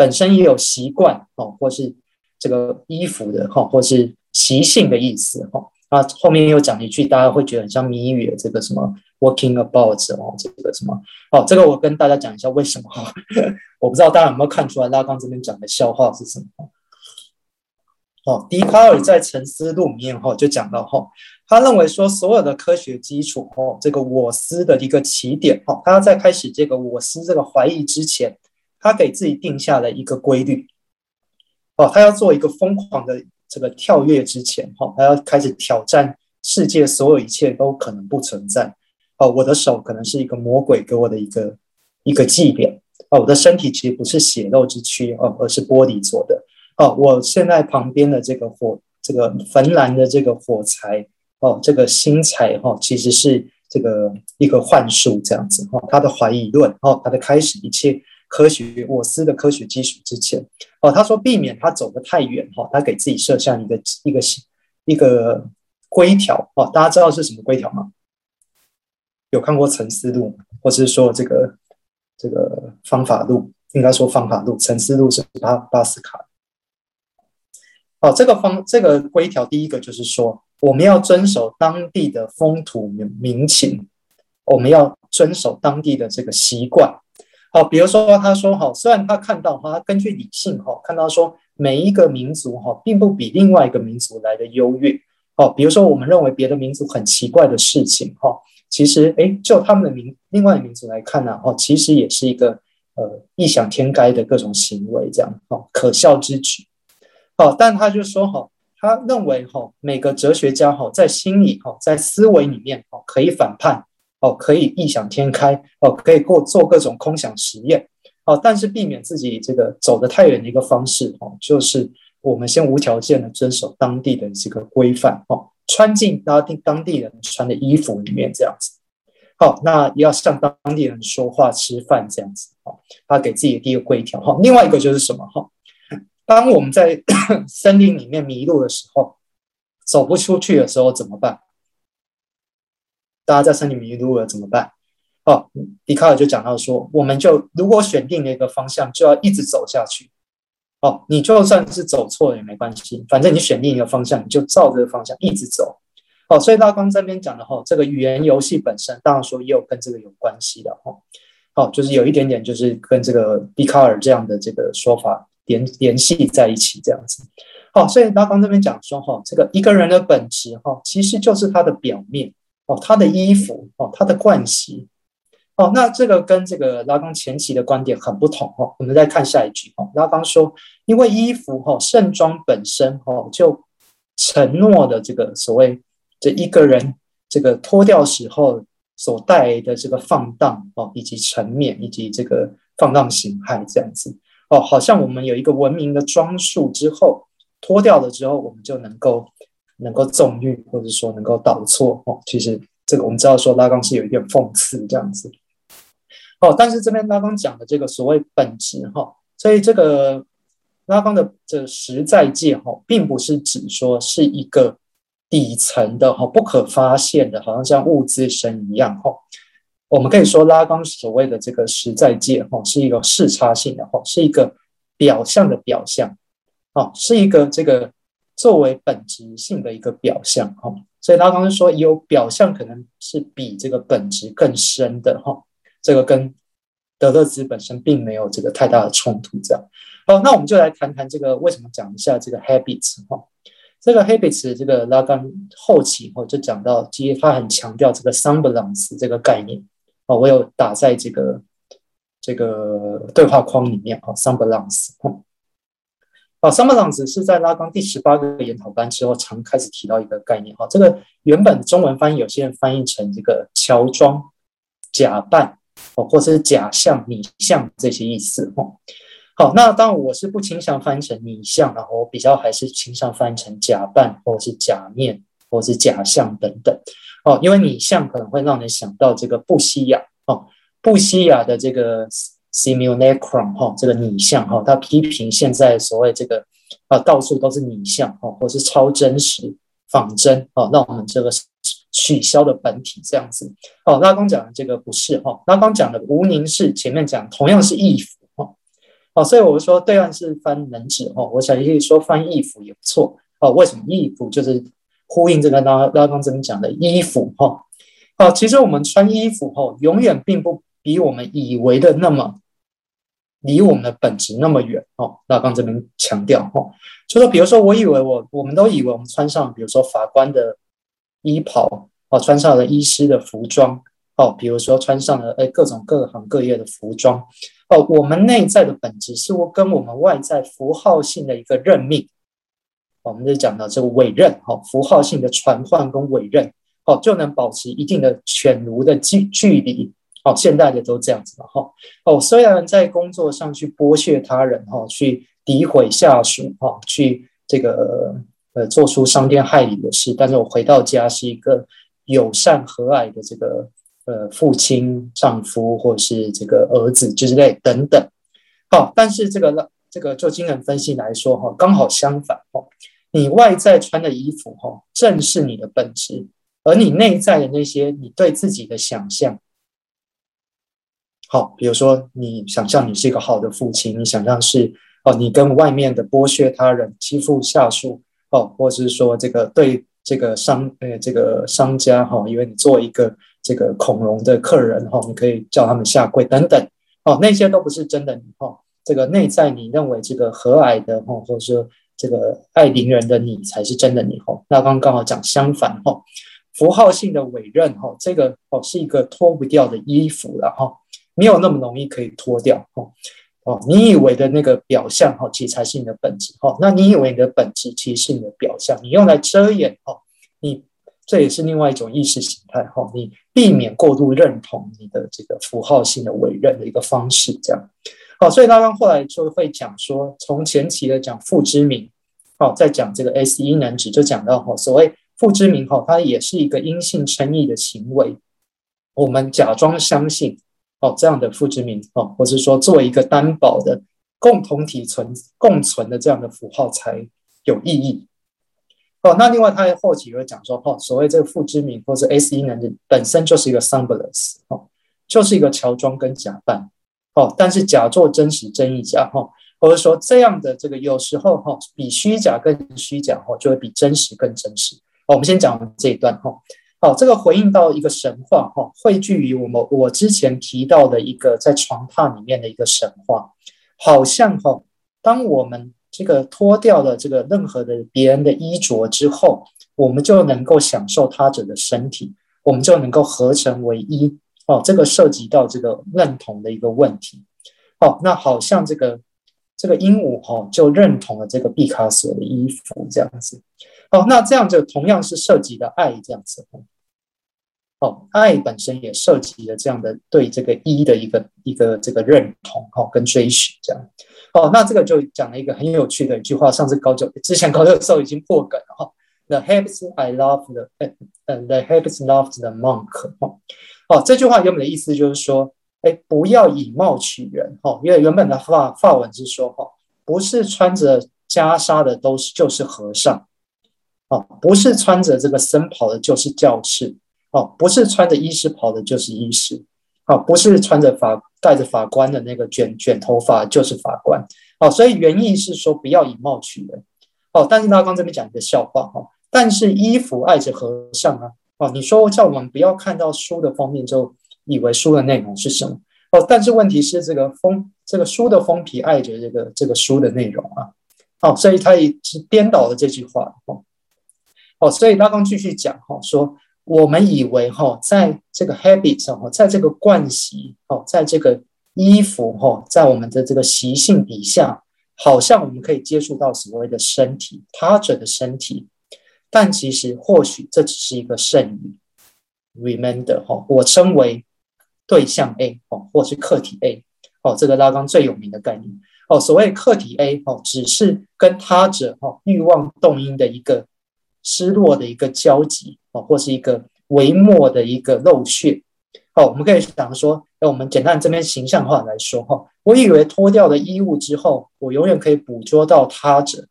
本身也有习惯哦，或是这个衣服的哈，或是。习性的意思哈，啊，后面又讲一句，大家会觉得很像谜语的这个什么 walking about 哦，这个什么哦，这个我跟大家讲一下为什么哈，[LAUGHS] 我不知道大家有没有看出来拉冈这边讲的笑话是什么？哦，笛卡尔在《沉思录》里面哈就讲到哈，他认为说所有的科学基础哈，这个我思的一个起点哈，他在开始这个我思这个怀疑之前，他给自己定下了一个规律，哦，他要做一个疯狂的。这个跳跃之前，哈，他要开始挑战世界所有一切都可能不存在。哦，我的手可能是一个魔鬼给我的一个一个祭奠。哦，我的身体其实不是血肉之躯，哦，而是玻璃做的。哦，我现在旁边的这个火，这个焚燃的这个火柴，哦，这个新柴，哈，其实是这个一个幻术，这样子。哈，他的怀疑论，哦，他的开始一切。科学我司的科学基础之前，哦，他说避免他走得太远哈，他给自己设下一个一个一个规条哦，大家知道是什么规条吗？有看过《沉思录》，或是说这个这个方法录？应该说方法录，《沉思录》是巴巴斯卡。哦，这个方这个规条，第一个就是说，我们要遵守当地的风土民情，我们要遵守当地的这个习惯。好，比如说他说哈，虽然他看到哈，根据理性哈，看到说每一个民族哈，并不比另外一个民族来的优越。哦，比如说我们认为别的民族很奇怪的事情哈，其实诶，就他们的民另外的民族来看呢，哦，其实也是一个呃异想天开的各种行为这样哈，可笑之举。好，但他就说哈，他认为哈，每个哲学家哈，在心里哈，在思维里面哈，可以反叛。哦，可以异想天开，哦，可以过做各种空想实验，哦，但是避免自己这个走得太远的一个方式，哦，就是我们先无条件的遵守当地的这个规范，哦，穿进当地当地人穿的衣服里面这样子，好，那要向当地人说话吃饭这样子，哦，他给自己的第一个规条，哈，另外一个就是什么，哈，当我们在 [COUGHS] 森林里面迷路的时候，走不出去的时候怎么办？大家在森林迷路了怎么办？哦，笛卡尔就讲到说，我们就如果选定了一个方向，就要一直走下去。哦，你就算是走错了也没关系，反正你选定一个方向，你就照这个方向一直走。哦，所以拉冈这边讲的哈，这个语言游戏本身，当然说也有跟这个有关系的哈。哦，就是有一点点，就是跟这个笛卡尔这样的这个说法联联系在一起这样子。好，所以拉冈这边讲说哈，这个一个人的本质哈，其实就是他的表面。哦，他的衣服哦，他的惯习哦，那这个跟这个拉冈前期的观点很不同哦。我们再看下一句哦，拉冈说，因为衣服哈盛装本身哦，就承诺的这个所谓这一个人这个脱掉时候所带的这个放荡哦，以及沉湎，以及这个放荡形骸这样子哦，好像我们有一个文明的装束之后脱掉了之后，我们就能够能够纵欲，或者说能够导错哦。其实这个我们知道说拉冈是有一点讽刺这样子哦，但是这边拉冈讲的这个所谓本质哈，所以这个拉冈的这实在界哈，并不是指说是一个。底层的哈，不可发现的，好像像物质身一样哈。我们可以说拉冈所谓的这个实在界哈，是一个视差性的哈，是一个表象的表象，啊，是一个这个作为本质性的一个表象哈。所以他刚才说有表象可能是比这个本质更深的哈。这个跟德勒兹本身并没有这个太大的冲突。这样，好，那我们就来谈谈这个为什么讲一下这个 habits 哈。这个 habits 这个拉冈后期哦，就讲到，其实他很强调这个 semblance 这个概念哦，我有打在这个这个对话框里面哦，semblance 哦，semblance 是在拉冈第十八个研讨班之后常开始提到一个概念哈，这个原本中文翻译有些人翻译成这个乔装、假扮哦，或者是假象、拟像这些意思哈。好，那当然我是不倾向翻译成拟像，然后我比较还是倾向翻译成假扮，或者是假面，或者是假象等等。哦，因为拟像可能会让人想到这个布西亚哦，布西亚的这个 simulacrum 哈，这个拟像哈，他批评现在所谓这个啊，到处都是拟像哈，或是超真实仿真哦，让我们这个取消的本体这样子。哦，拉刚讲的这个不是哈，拉刚讲的无宁是前面讲同样是异符。哦，所以我说对岸是翻能指哦，我想可以说翻异符也不错哦。为什么异符就是呼应这个拉拉刚这边讲的衣服哈？哦，其实我们穿衣服后，永远并不比我们以为的那么离我们的本质那么远哦。那刚这边强调哈，就说比如说，我以为我我们都以为我们穿上比如说法官的衣袍哦，穿上了医师的服装哦，比如说穿上了诶各种各行各业的服装。哦，我们内在的本质是我跟我们外在符号性的一个任命，我们就讲到这个委任，哈，符号性的传唤跟委任，哦，就能保持一定的犬儒的距距离，哦，现代的都这样子了，哈，哦，虽然在工作上去剥削他人，哈，去诋毁下属，哈，去这个呃做出伤天害理的事，但是我回到家是一个友善和蔼的这个。呃，父亲、丈夫，或是这个儿子之类等等，好，但是这个这个就精神分析来说，哈，刚好相反，哈，你外在穿的衣服，哈，正是你的本质，而你内在的那些，你对自己的想象，好，比如说你想象你是一个好的父亲，你想象是哦，你跟外面的剥削他人、欺负下属，哦，或者是说这个对这个商呃这个商家，哈，因为你做一个。这个恐龙的客人哈，你可以叫他们下跪等等，哦，那些都不是真的你哈。这个内在你认为这个和蔼的哈，或者说这个爱邻人的你才是真的你哈。那刚刚好讲相反哈，符号性的委任哈，这个哦是一个脱不掉的衣服了哈，没有那么容易可以脱掉哈。哦，你以为的那个表象哈，其实才是你的本质哈。那你以为你的本质其实是你的表象，你用来遮掩哈，你。这也是另外一种意识形态哈，你避免过度认同你的这个符号性的委任的一个方式，这样好，所以拉冈后来就会讲说，从前期的讲父之名，好，再讲这个 S 因能指，就讲到哈，所谓父之名哈，它也是一个因信称义的行为，我们假装相信哦这样的父之名哦，或是说作为一个担保的共同体存共存的这样的符号才有意义。哦，那另外他后期会讲说，哦，所谓这个父之名或者 S 因能本身就是一个 semblance，哦，就是一个乔装跟假扮，哦，但是假作真实真亦假，哈，或者说这样的这个有时候哈比虚假更虚假，哈，就会比真实更真实。哦，我们先讲这一段，哈，好，这个回应到一个神话，哈，汇聚于我们我之前提到的一个在床榻里面的一个神话，好像哈，当我们。这个脱掉了这个任何的别人的衣着之后，我们就能够享受他者的身体，我们就能够合成为一。哦，这个涉及到这个认同的一个问题。哦，那好像这个这个鹦鹉哈就认同了这个毕卡索的衣服这样子。哦，那这样就同样是涉及的爱这样子。哦，爱本身也涉及了这样的对这个一的一个一个这个认同哈、哦，跟追寻这样。哦，那这个就讲了一个很有趣的一句话，上次高九之前高九的时候已经破梗了哈。The habits I love the 呃 the habits loved the monk 哈。哦，这句话原本的意思就是说，哎，不要以貌取人哈，因为原本的法法文是说哈，不是穿着袈裟的都是就是和尚，哦，不是穿着这个僧袍的就是教士。哦，不是穿着衣食袍的，就是医师；哦，不是穿着法戴着法官的那个卷卷头发，就是法官。哦，所以原意是说不要以貌取人。哦，但是他刚这边讲一个笑话哈，但是衣服爱着和尚啊。哦，你说叫我们不要看到书的封面就以为书的内容是什么？哦，但是问题是这个封这个书的封皮爱着这个这个书的内容啊。哦，所以他也是颠倒了这句话。哦，哦，所以拉刚继续讲哈，说。我们以为哈，在这个 habit 哈，在这个惯习哦，在这个衣服哈，在我们的这个习性底下，好像我们可以接触到所谓的身体，他者的身体，但其实或许这只是一个剩余。Remainder 哈，我称为对象 A 哦，或是客体 A 哦，这个拉冈最有名的概念哦，所谓客体 A 哦，只是跟他者哈欲望动因的一个。失落的一个交集哦，或是一个微末的一个漏穴。哦，我们可以想说，那我们简单这边形象化来说哈，我以为脱掉了衣物之后，我永远可以捕捉到他者。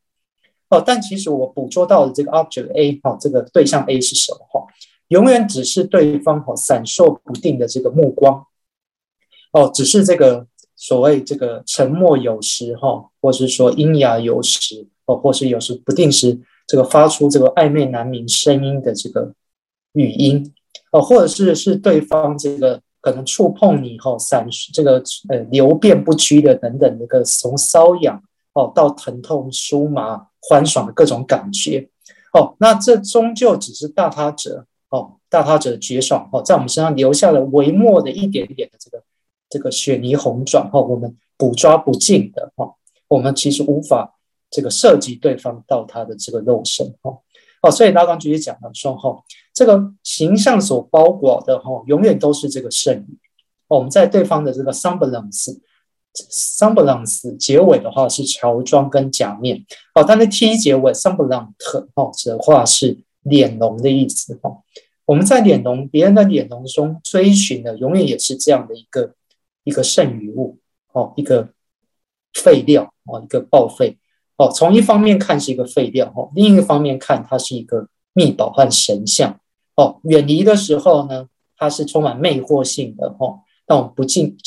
哦，但其实我捕捉到的这个 object A 哦，这个对象 A 是什么哈？永远只是对方哦闪烁不定的这个目光。哦，只是这个所谓这个沉默有时哈，或是说阴哑有时哦，或是有时不定时。这个发出这个暧昧难明声音的这个语音，哦，或者是是对方这个可能触碰你后闪这个呃流变不屈的等等这个从瘙痒哦到疼痛酥麻欢爽的各种感觉哦，那这终究只是大他者哦，大他者绝爽哦，在我们身上留下了微末的一点点的这个这个雪泥红转哦，我们捕抓不尽的哦，我们其实无法。这个涉及对方到他的这个肉身哈哦，所以拉冈继续讲了说哈，这个形象所包裹的哈，永远都是这个剩余。我们在对方的这个 semblance，semblance 结尾的话是乔装跟假面哦，但是 t 结尾 semblante 哦的话是脸容的意思哈。我们在脸容别人的脸容中追寻的，永远也是这样的一个一个剩余物哦，一个废料哦，一个报废。哦，从一方面看是一个废料，哦，另一个方面看它是一个秘宝和神像，哦，远离的时候呢，它是充满魅惑性的，哦，让我们不禁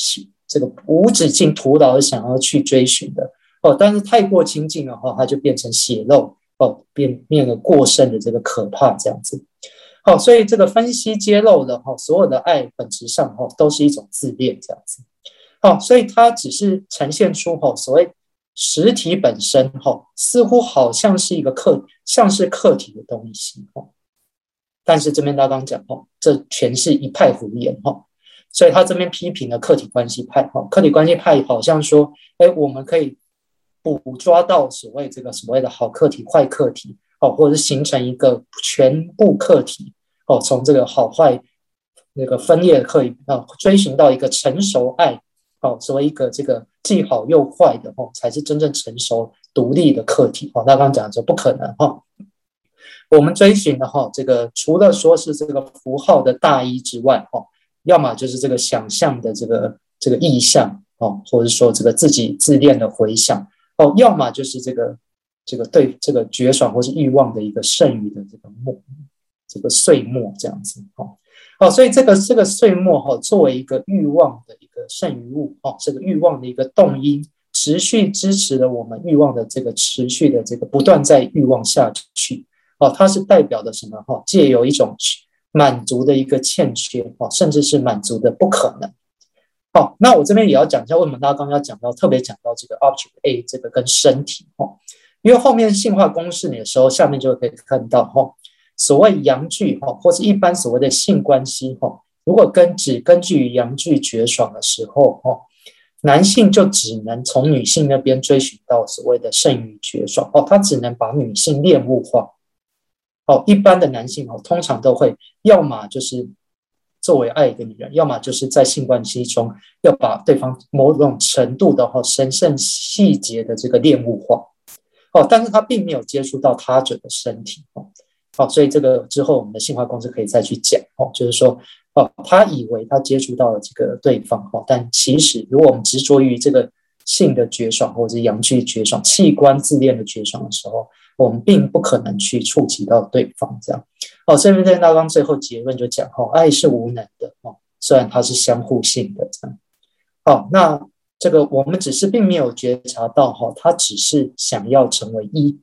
这个无止境徒劳的想要去追寻的，哦，但是太过亲近的话，它就变成血肉，哦，变变得过剩的这个可怕这样子，好，所以这个分析揭露了哈，所有的爱本质上哈都是一种自恋这样子，好，所以它只是呈现出哈所谓。实体本身哈，似乎好像是一个客，像是客体的东西哈。但是这边拉冈讲哈，这全是一派胡言哈。所以他这边批评了客体关系派哈，客体关系派好像说，哎，我们可以捕捉到所谓这个所谓的好课题、坏课题哦，或者是形成一个全部课题哦，从这个好坏那个分裂的客体啊，追寻到一个成熟爱。哦，作为一个这个既好又坏的哦，才是真正成熟独立的课题哦。那刚刚讲说不可能哈，我们追寻的哈，这个除了说是这个符号的大意之外哈，要么就是这个想象的这个这个意象哦，或者说这个自己自恋的回想哦，要么就是这个这个对这个绝爽或是欲望的一个剩余的这个末这个碎末这样子哦。哦，所以这个这个碎末哈，作为一个欲望的一个剩余物哦，这个欲望的一个动因，持续支持了我们欲望的这个持续的这个不断在欲望下去哦，它是代表的什么哈？借由一种满足的一个欠缺哦，甚至是满足的不可能。好，那我这边也要讲一下，为什么大家刚刚要讲到特别讲到这个 object A 这个跟身体哦，因为后面性化公式里的时候，下面就可以看到哈。所谓阳具哈，或是一般所谓的性关系哈，如果根只根据阳具绝爽的时候哈，男性就只能从女性那边追寻到所谓的剩余绝爽哦，他只能把女性恋物化哦。一般的男性哦，通常都会要么就是作为爱一个女人，要么就是在性关系中要把对方某种程度的哈神圣细节的这个恋物化，哦，但是他并没有接触到他者的身体，哦，好，所以这个之后我们的性化公司可以再去讲，哦，就是说，哦，他以为他接触到了这个对方，哦，但其实如果我们执着于这个性的绝爽或者阳具绝爽、器官自恋的绝爽的时候，我们并不可能去触及到对方，这样。哦，这边在拉冈最后结论就讲，哦，爱是无能的，哦，虽然它是相互性的，这样。好，那这个我们只是并没有觉察到，哈，他只是想要成为一，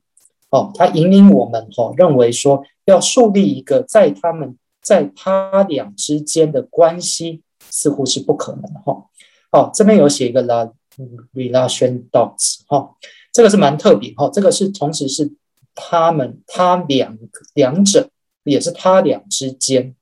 哦，他引领我们，哈，认为说要树立一个在他们在他俩之间的关系，似乎是不可能，哈。好，这边有写一个拉 relation dots，哈，这个是蛮特别，哈，这个是同时是他们他两两者。也是他俩之间，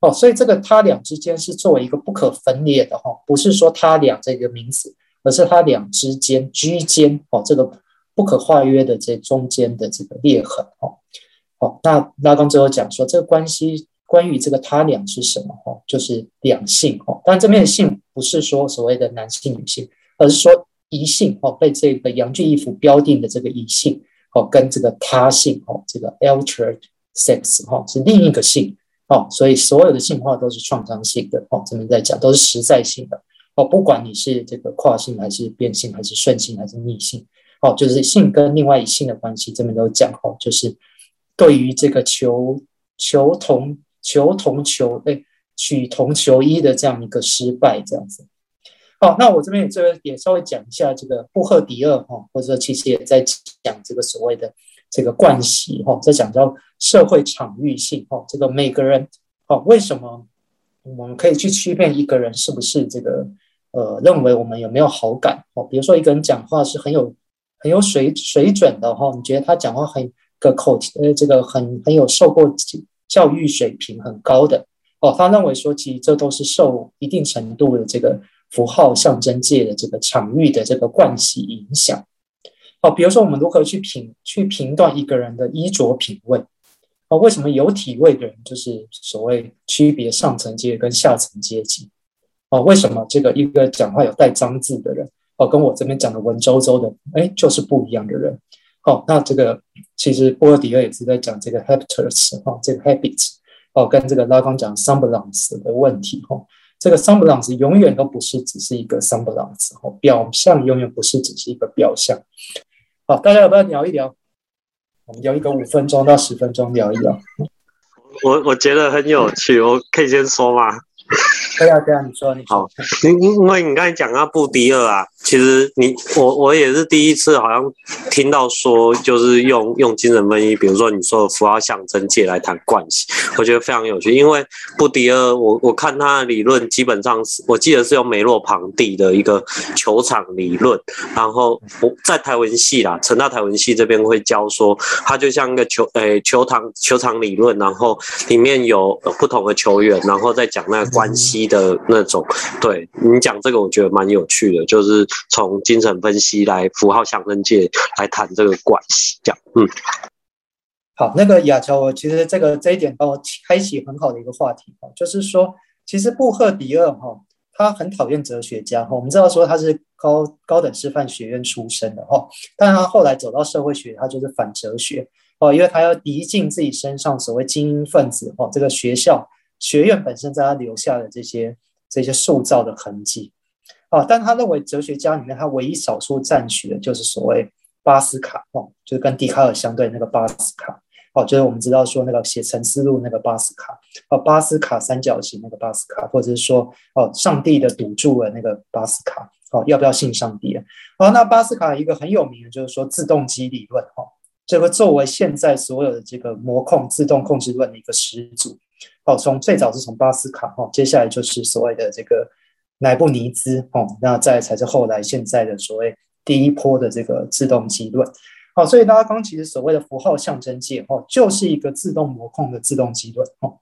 哦，所以这个他俩之间是作为一个不可分裂的哈，不是说他俩这个名词，而是他俩之间居间哦，这个不可化约的这中间的这个裂痕哦，好，那拉刚最后讲说这个关系关于这个他俩是什么哈，就是两性哦，但这边的性不是说所谓的男性女性，而是说一性哦，被这个阳具衣服标定的这个一性哦，跟这个他性哦，这个 altered sex 哈是另一个性哦，所以所有的性化都是创伤性的哦，这边在讲都是实在性的哦，不管你是这个跨性还是变性还是顺性还是逆性哦，就是性跟另外一性的关系，这边都讲哦，就是对于这个求求同求同求哎取同求异的这样一个失败这样子。好，那我这边也这个也稍微讲一下这个布赫迪厄哈，或者说其实也在讲这个所谓的。这个惯习哈，在讲到社会场域性哈，这个每个人哈，为什么我们可以去区辨一个人是不是这个呃，认为我们有没有好感哦？比如说一个人讲话是很有很有水水准的哈，你觉得他讲话很个口呃，这个很很有受过教育水平很高的哦，他认为说其实这都是受一定程度的这个符号象征界的这个场域的这个惯习影响。哦，比如说我们如何去评去评断一个人的衣着品味？哦，为什么有体味的人就是所谓区别上层阶跟下层阶级？哦，为什么这个一个讲话有带脏字的人，哦，跟我这边讲的文绉绉的，哎，就是不一样的人？好，那这个其实波尔迪厄也是在讲这个 habitus 哈，这个 habits 哦，跟这个拉康讲 semblance 的问题哈，这个 semblance 永远都不是只是一个 semblance 哈，表象永远不是只是一个表象。好，大家要不要聊一聊？我们聊一个五分钟到十分钟聊一聊。我我觉得很有趣，我可以先说吗？对啊，对啊，你说，你。好，因因为你刚才讲到布迪厄啊。其实你我我也是第一次好像听到说，就是用用精神分析，比如说你说的符号象征界来谈惯习，我觉得非常有趣。因为布迪厄，我我看他的理论基本上是我记得是用梅洛庞蒂的一个球场理论，然后我在台文系啦，成大台文系这边会教说，他就像一个球诶、球场球场理论，然后里面有不同的球员，然后再讲那个关系的那种。对你讲这个，我觉得蛮有趣的，就是。从精神分析来符号象征界来谈这个关系，这样，嗯，好，那个亚乔，我其实这个这一点帮我开启很好的一个话题哈，就是说，其实布赫迪厄哈，他很讨厌哲学家哈，我们知道说他是高高等师范学院出身的哈，但他后来走到社会学，他就是反哲学哦，因为他要涤净自己身上所谓精英分子哦，这个学校学院本身在他留下的这些这些塑造的痕迹。啊，但他认为哲学家里面，他唯一少数赞许的就是所谓巴斯卡哦，就是跟笛卡尔相对那个巴斯卡哦，就是我们知道说那个写《沉思录》那个巴斯卡哦，巴斯卡三角形那个巴斯卡，或者是说哦，上帝的赌注的那个巴斯卡哦，要不要信上帝啊？哦，那巴斯卡一个很有名的就是说自动机理论哦，这个作为现在所有的这个模控自动控制论的一个始祖哦，从最早是从巴斯卡哦，接下来就是所谓的这个。莱布尼兹哦，那再才是后来现在的所谓第一波的这个自动机论，好，所以大家刚其实所谓的符号象征界哦，就是一个自动模控的自动机论哦，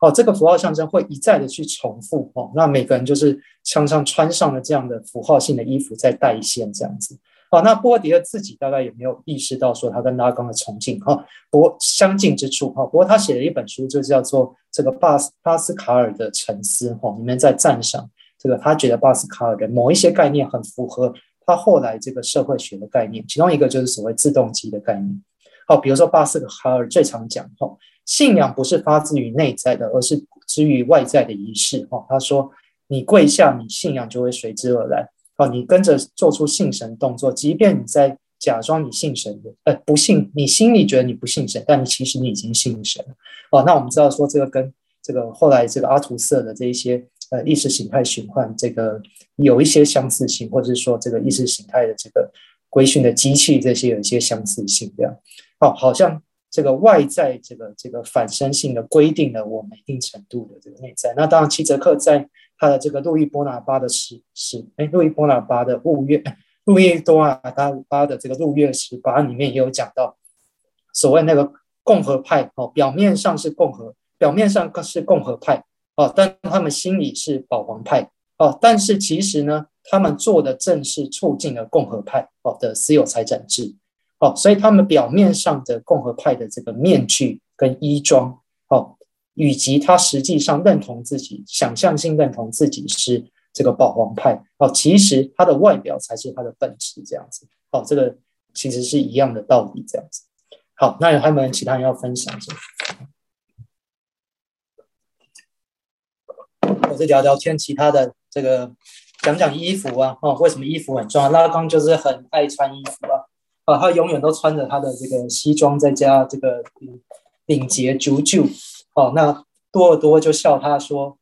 哦，这个符号象征会一再的去重复哦，那每个人就是常常穿上了这样的符号性的衣服在代线这样子，好，那波迪厄自己大概有没有意识到说他跟拉冈的崇敬哈，不过相近之处哈，不过他写了一本书就叫做这个巴斯巴斯卡尔的沉思哈，里面在赞赏这个他觉得巴斯卡尔的某一些概念很符合他后来这个社会学的概念，其中一个就是所谓自动机的概念。好，比如说巴斯卡尔最常讲哈，信仰不是发自于内在的，而是之于外在的仪式哈。他说，你跪下，你信仰就会随之而来。好，你跟着做出信神动作，即便你在。假装你信神的，呃，不信，你心里觉得你不信神，但你其实你已经信神。哦，那我们知道说这个跟这个后来这个阿图色的这一些呃意识形态循环，这个有一些相似性，或者是说这个意识形态的这个规训的机器这些有一些相似性，这样。哦，好像这个外在这个这个反身性的规定了我们一定程度的这个内在。那当然，齐泽克在他的这个路易波拿巴的史史，哎，路易波拿巴的五月。路易多纳巴的这个路乐十八里面也有讲到，所谓那个共和派哦，表面上是共和，表面上是共和派哦，但他们心里是保皇派哦，但是其实呢，他们做的正是促进了共和派哦的私有财产制哦，所以他们表面上的共和派的这个面具跟衣装哦，以及他实际上认同自己，想象性认同自己是。这个保皇派哦，其实他的外表才是他的本质，这样子哦，这个其实是一样的道理，这样子。好，那有还有没有其他人要分享什么？我再聊聊天，其他的这个讲讲衣服啊，哦，为什么衣服很重要？拉冈就是很爱穿衣服啊，啊，他永远都穿着他的这个西装，再加这个领结啾啾，哦，那多尔多就笑他说。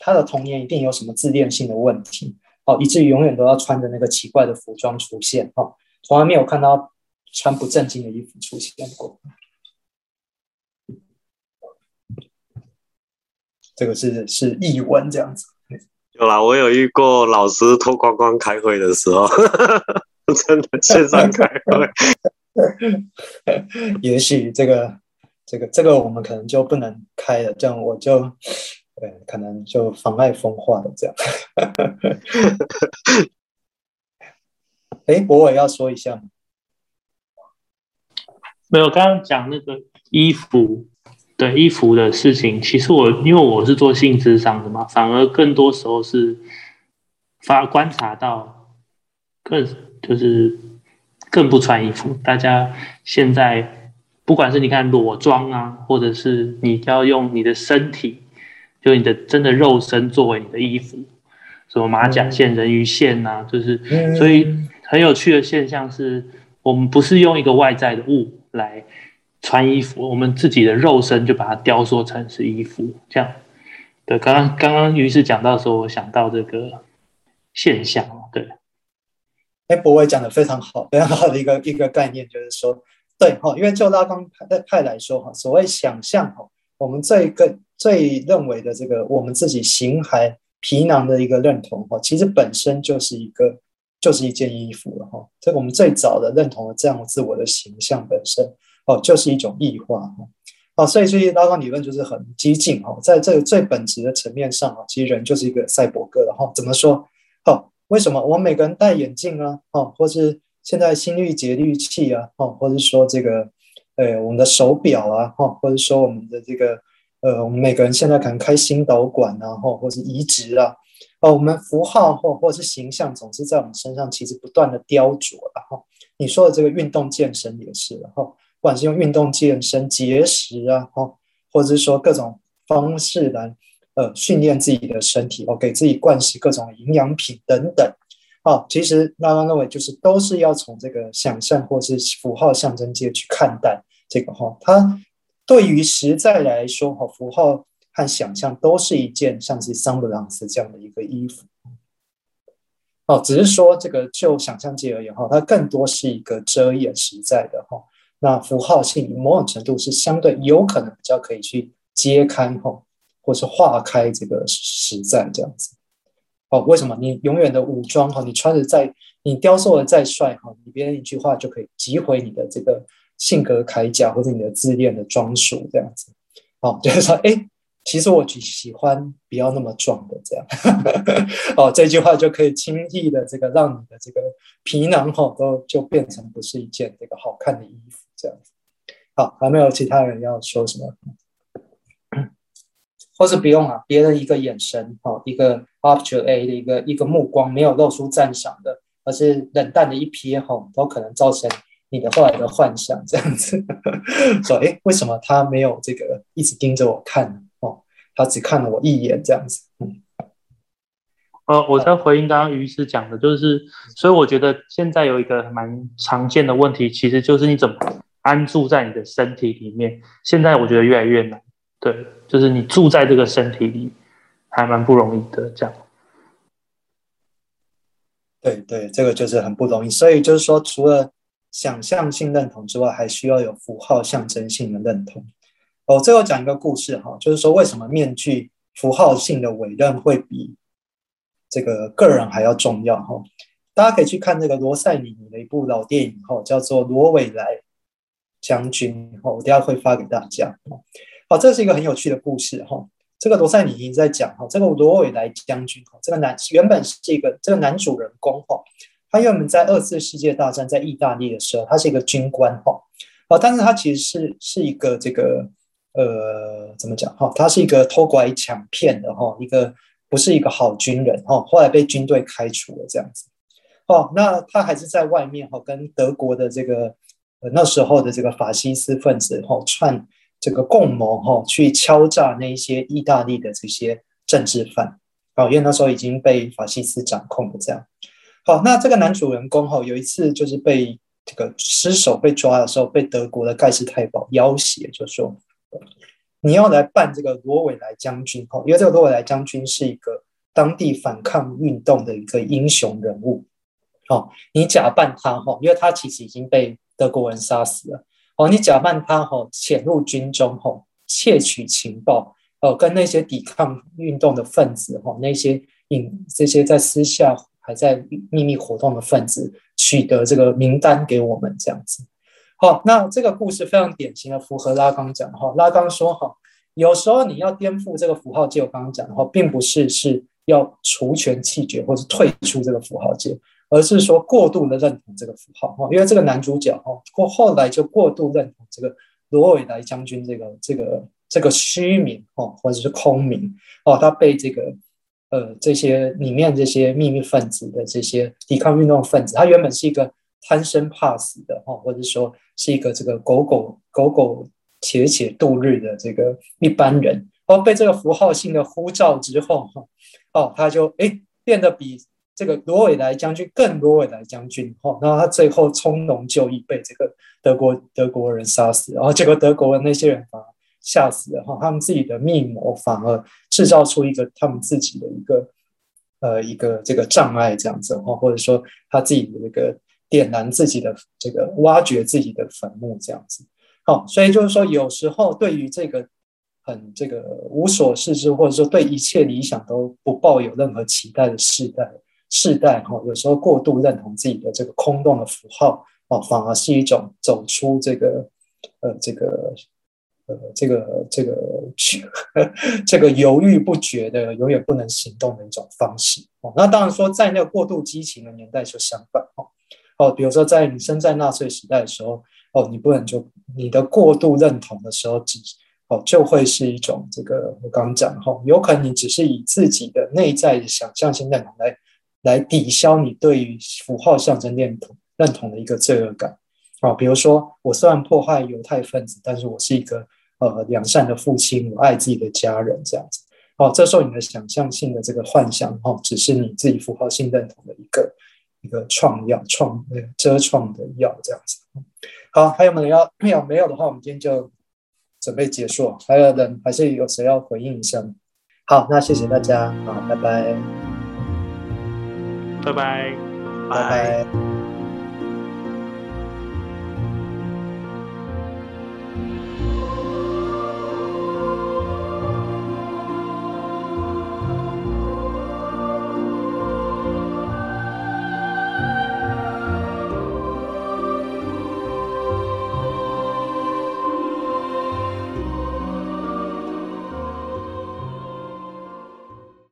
他的童年一定有什么自恋性的问题，哦，以至于永远都要穿着那个奇怪的服装出现，哦，从来没有看到穿不正经的衣服出现过。这个是是译文这样子。有啦，我有遇过老师脱光光开会的时候，[LAUGHS] 真的线上开会。[LAUGHS] 也许这个这个这个我们可能就不能开了，这样我就。对，可能就妨碍风化了这样。[LAUGHS] 哎，博伟要说一下吗？没有，刚刚讲那个衣服，对衣服的事情，其实我因为我是做性咨商的嘛，反而更多时候是发观察到更就是更不穿衣服。大家现在不管是你看裸装啊，或者是你要用你的身体。就你的真的肉身作为你的衣服，什么马甲线、人鱼线呐、啊，就是所以很有趣的现象是，我们不是用一个外在的物来穿衣服，我们自己的肉身就把它雕塑成是衣服，这样。对，刚刚刚刚于是讲到说，我想到这个现象，对。哎，博伟讲的非常好，非常好的一个一个概念，就是说，对哈，因为就拉康派派来说哈，所谓想象哈，我们这个。最认为的这个我们自己形骸皮囊的一个认同哈，其实本身就是一个就是一件衣服了哈。这个我们最早的认同的这样自我的形象本身哦，就是一种异化哈。哦，所以所以拉康理论就是很激进哈，在这个最本质的层面上啊，其实人就是一个赛博格了哈。怎么说？哦，为什么我们每个人戴眼镜啊？哦，或是现在心率节律器啊？哦，或者说这个呃我们的手表啊？哈，或者说我们的这个。呃，我们每个人现在可能开心导管啊，或或是移植啊，哦，我们符号或或是形象，总是在我们身上其实不断的雕琢，然后你说的这个运动健身也是，哈不管是用运动健身节食啊，哈，或者是说各种方式来呃训练自己的身体，哦，给自己灌食各种营养品等等，哦，其实拉冈认为就是都是要从这个想象或是符号象征界去看待这个哈，它。对于实在来说，哈，符号和想象都是一件像是桑布朗斯这样的一个衣服，哦，只是说这个就想象界而言，哈，它更多是一个遮掩实在的，哈。那符号性某种程度是相对有可能比较可以去揭开，哈，或是化开这个实在这样子。哦，为什么你永远的武装，哈，你穿着再你雕塑的再帅，哈，你别人一句话就可以击毁你的这个。性格铠甲或者你的自恋的装束这样子，哦，就是说，哎，其实我只喜欢不要那么壮的这样，[LAUGHS] 哦，这句话就可以轻易的这个让你的这个皮囊哈都就变成不是一件这个好看的衣服这样子。好，还没有其他人要说什么？或是不用啊，别人一个眼神，哈，一个 object A 的一个一个目光，没有露出赞赏的，而是冷淡的一瞥，哈，都可能造成你的后来的幻想，这样子，[LAUGHS] 说，哎，为什么他没有这个一直盯着我看，哦，他只看了我一眼，这样子，嗯。呃，我在回应刚刚于师讲的，就是，所以我觉得现在有一个蛮常见的问题，其实就是你怎么安住在你的身体里面。现在我觉得越来越难，对，就是你住在这个身体里，还蛮不容易的。这样，对对，这个就是很不容易。所以就是说，除了想象性认同之外，还需要有符号象征性的认同。哦，最后讲一个故事哈，就是说为什么面具符号性的委任会比这个个人还要重要哈，大家可以去看那个罗塞里尼的一部老电影哈，叫做《罗伟莱将军》哈，我等下会发给大家。好，这是一个很有趣的故事哈。这个罗塞里尼在讲哈，这个罗韦莱将军哈，这个男原本是一个这个男主人公哈，他原本在二次世界大战在意大利的时候，他是一个军官哈，啊，但是他其实是是一个这个呃，怎么讲哈？他是一个偷拐抢骗的哈，一个。不是一个好军人哈，后来被军队开除了这样子，哦，那他还是在外面哈，跟德国的这个那时候的这个法西斯分子哈串这个共谋哈，去敲诈那些意大利的这些政治犯，哦，因为那时候已经被法西斯掌控了这样，好，那这个男主人公哈，有一次就是被这个失手被抓的时候，被德国的盖世太保要挟，就说。你要来扮这个罗伟莱将军哈，因为这个罗伟莱将军是一个当地反抗运动的一个英雄人物，哦，你假扮他哈，因为他其实已经被德国人杀死了，哦，你假扮他哈，潜入军中哈，窃取情报，哦，跟那些抵抗运动的分子哈，那些隐这些在私下还在秘密活动的分子，取得这个名单给我们这样子。好，那这个故事非常典型的符合拉冈讲的哈。拉冈说哈，有时候你要颠覆这个符号界，我刚刚讲的话，并不是是要除权弃绝或是退出这个符号界，而是说过度的认同这个符号哈。因为这个男主角哈，过后来就过度认同这个罗伟莱将军这个这个这个虚名哈，或者是空名哦，他被这个呃这些里面这些秘密分子的这些抵抗运动分子，他原本是一个。贪生怕死的哈，或者说是一个这个苟苟苟苟且且度日的这个一般人，哦，被这个符号性的呼召之后哈，哦，他就哎变得比这个罗伟莱将军更罗伟莱将军哈，然后他最后从容就义，被这个德国德国人杀死，然后结果德国的那些人反而吓死了哈，他们自己的密谋反而制造出一个他们自己的一个呃一个这个障碍这样子哈，或者说他自己的这个。点燃自己的这个，挖掘自己的坟墓，这样子。好，所以就是说，有时候对于这个很这个无所事事，或者说对一切理想都不抱有任何期待的世代，世代哈，有时候过度认同自己的这个空洞的符号，哦，反而是一种走出这个呃这个呃这个这个 [LAUGHS] 这个犹豫不决的，永远不能行动的一种方式。哦，那当然说，在那个过度激情的年代就相反，哦。哦，比如说在你身在纳粹时代的时候，哦，你不能就你的过度认同的时候，只哦就会是一种这个我刚刚讲哈，有可能你只是以自己的内在的想象性认同来来抵消你对于符号象征认同认同的一个罪恶感。啊，比如说我虽然迫害犹太分子，但是我是一个呃良善的父亲，我爱自己的家人这样子。哦，这时候你的想象性的这个幻想，哦，只是你自己符号性认同的一个。一个创药创呃遮创的药这样子，好，还有没有要 [CLEARS THROAT] 没有的话，我们今天就准备结束。还有人还是有谁要回应一下？好，那谢谢大家，好，拜拜拜拜，拜拜，拜拜。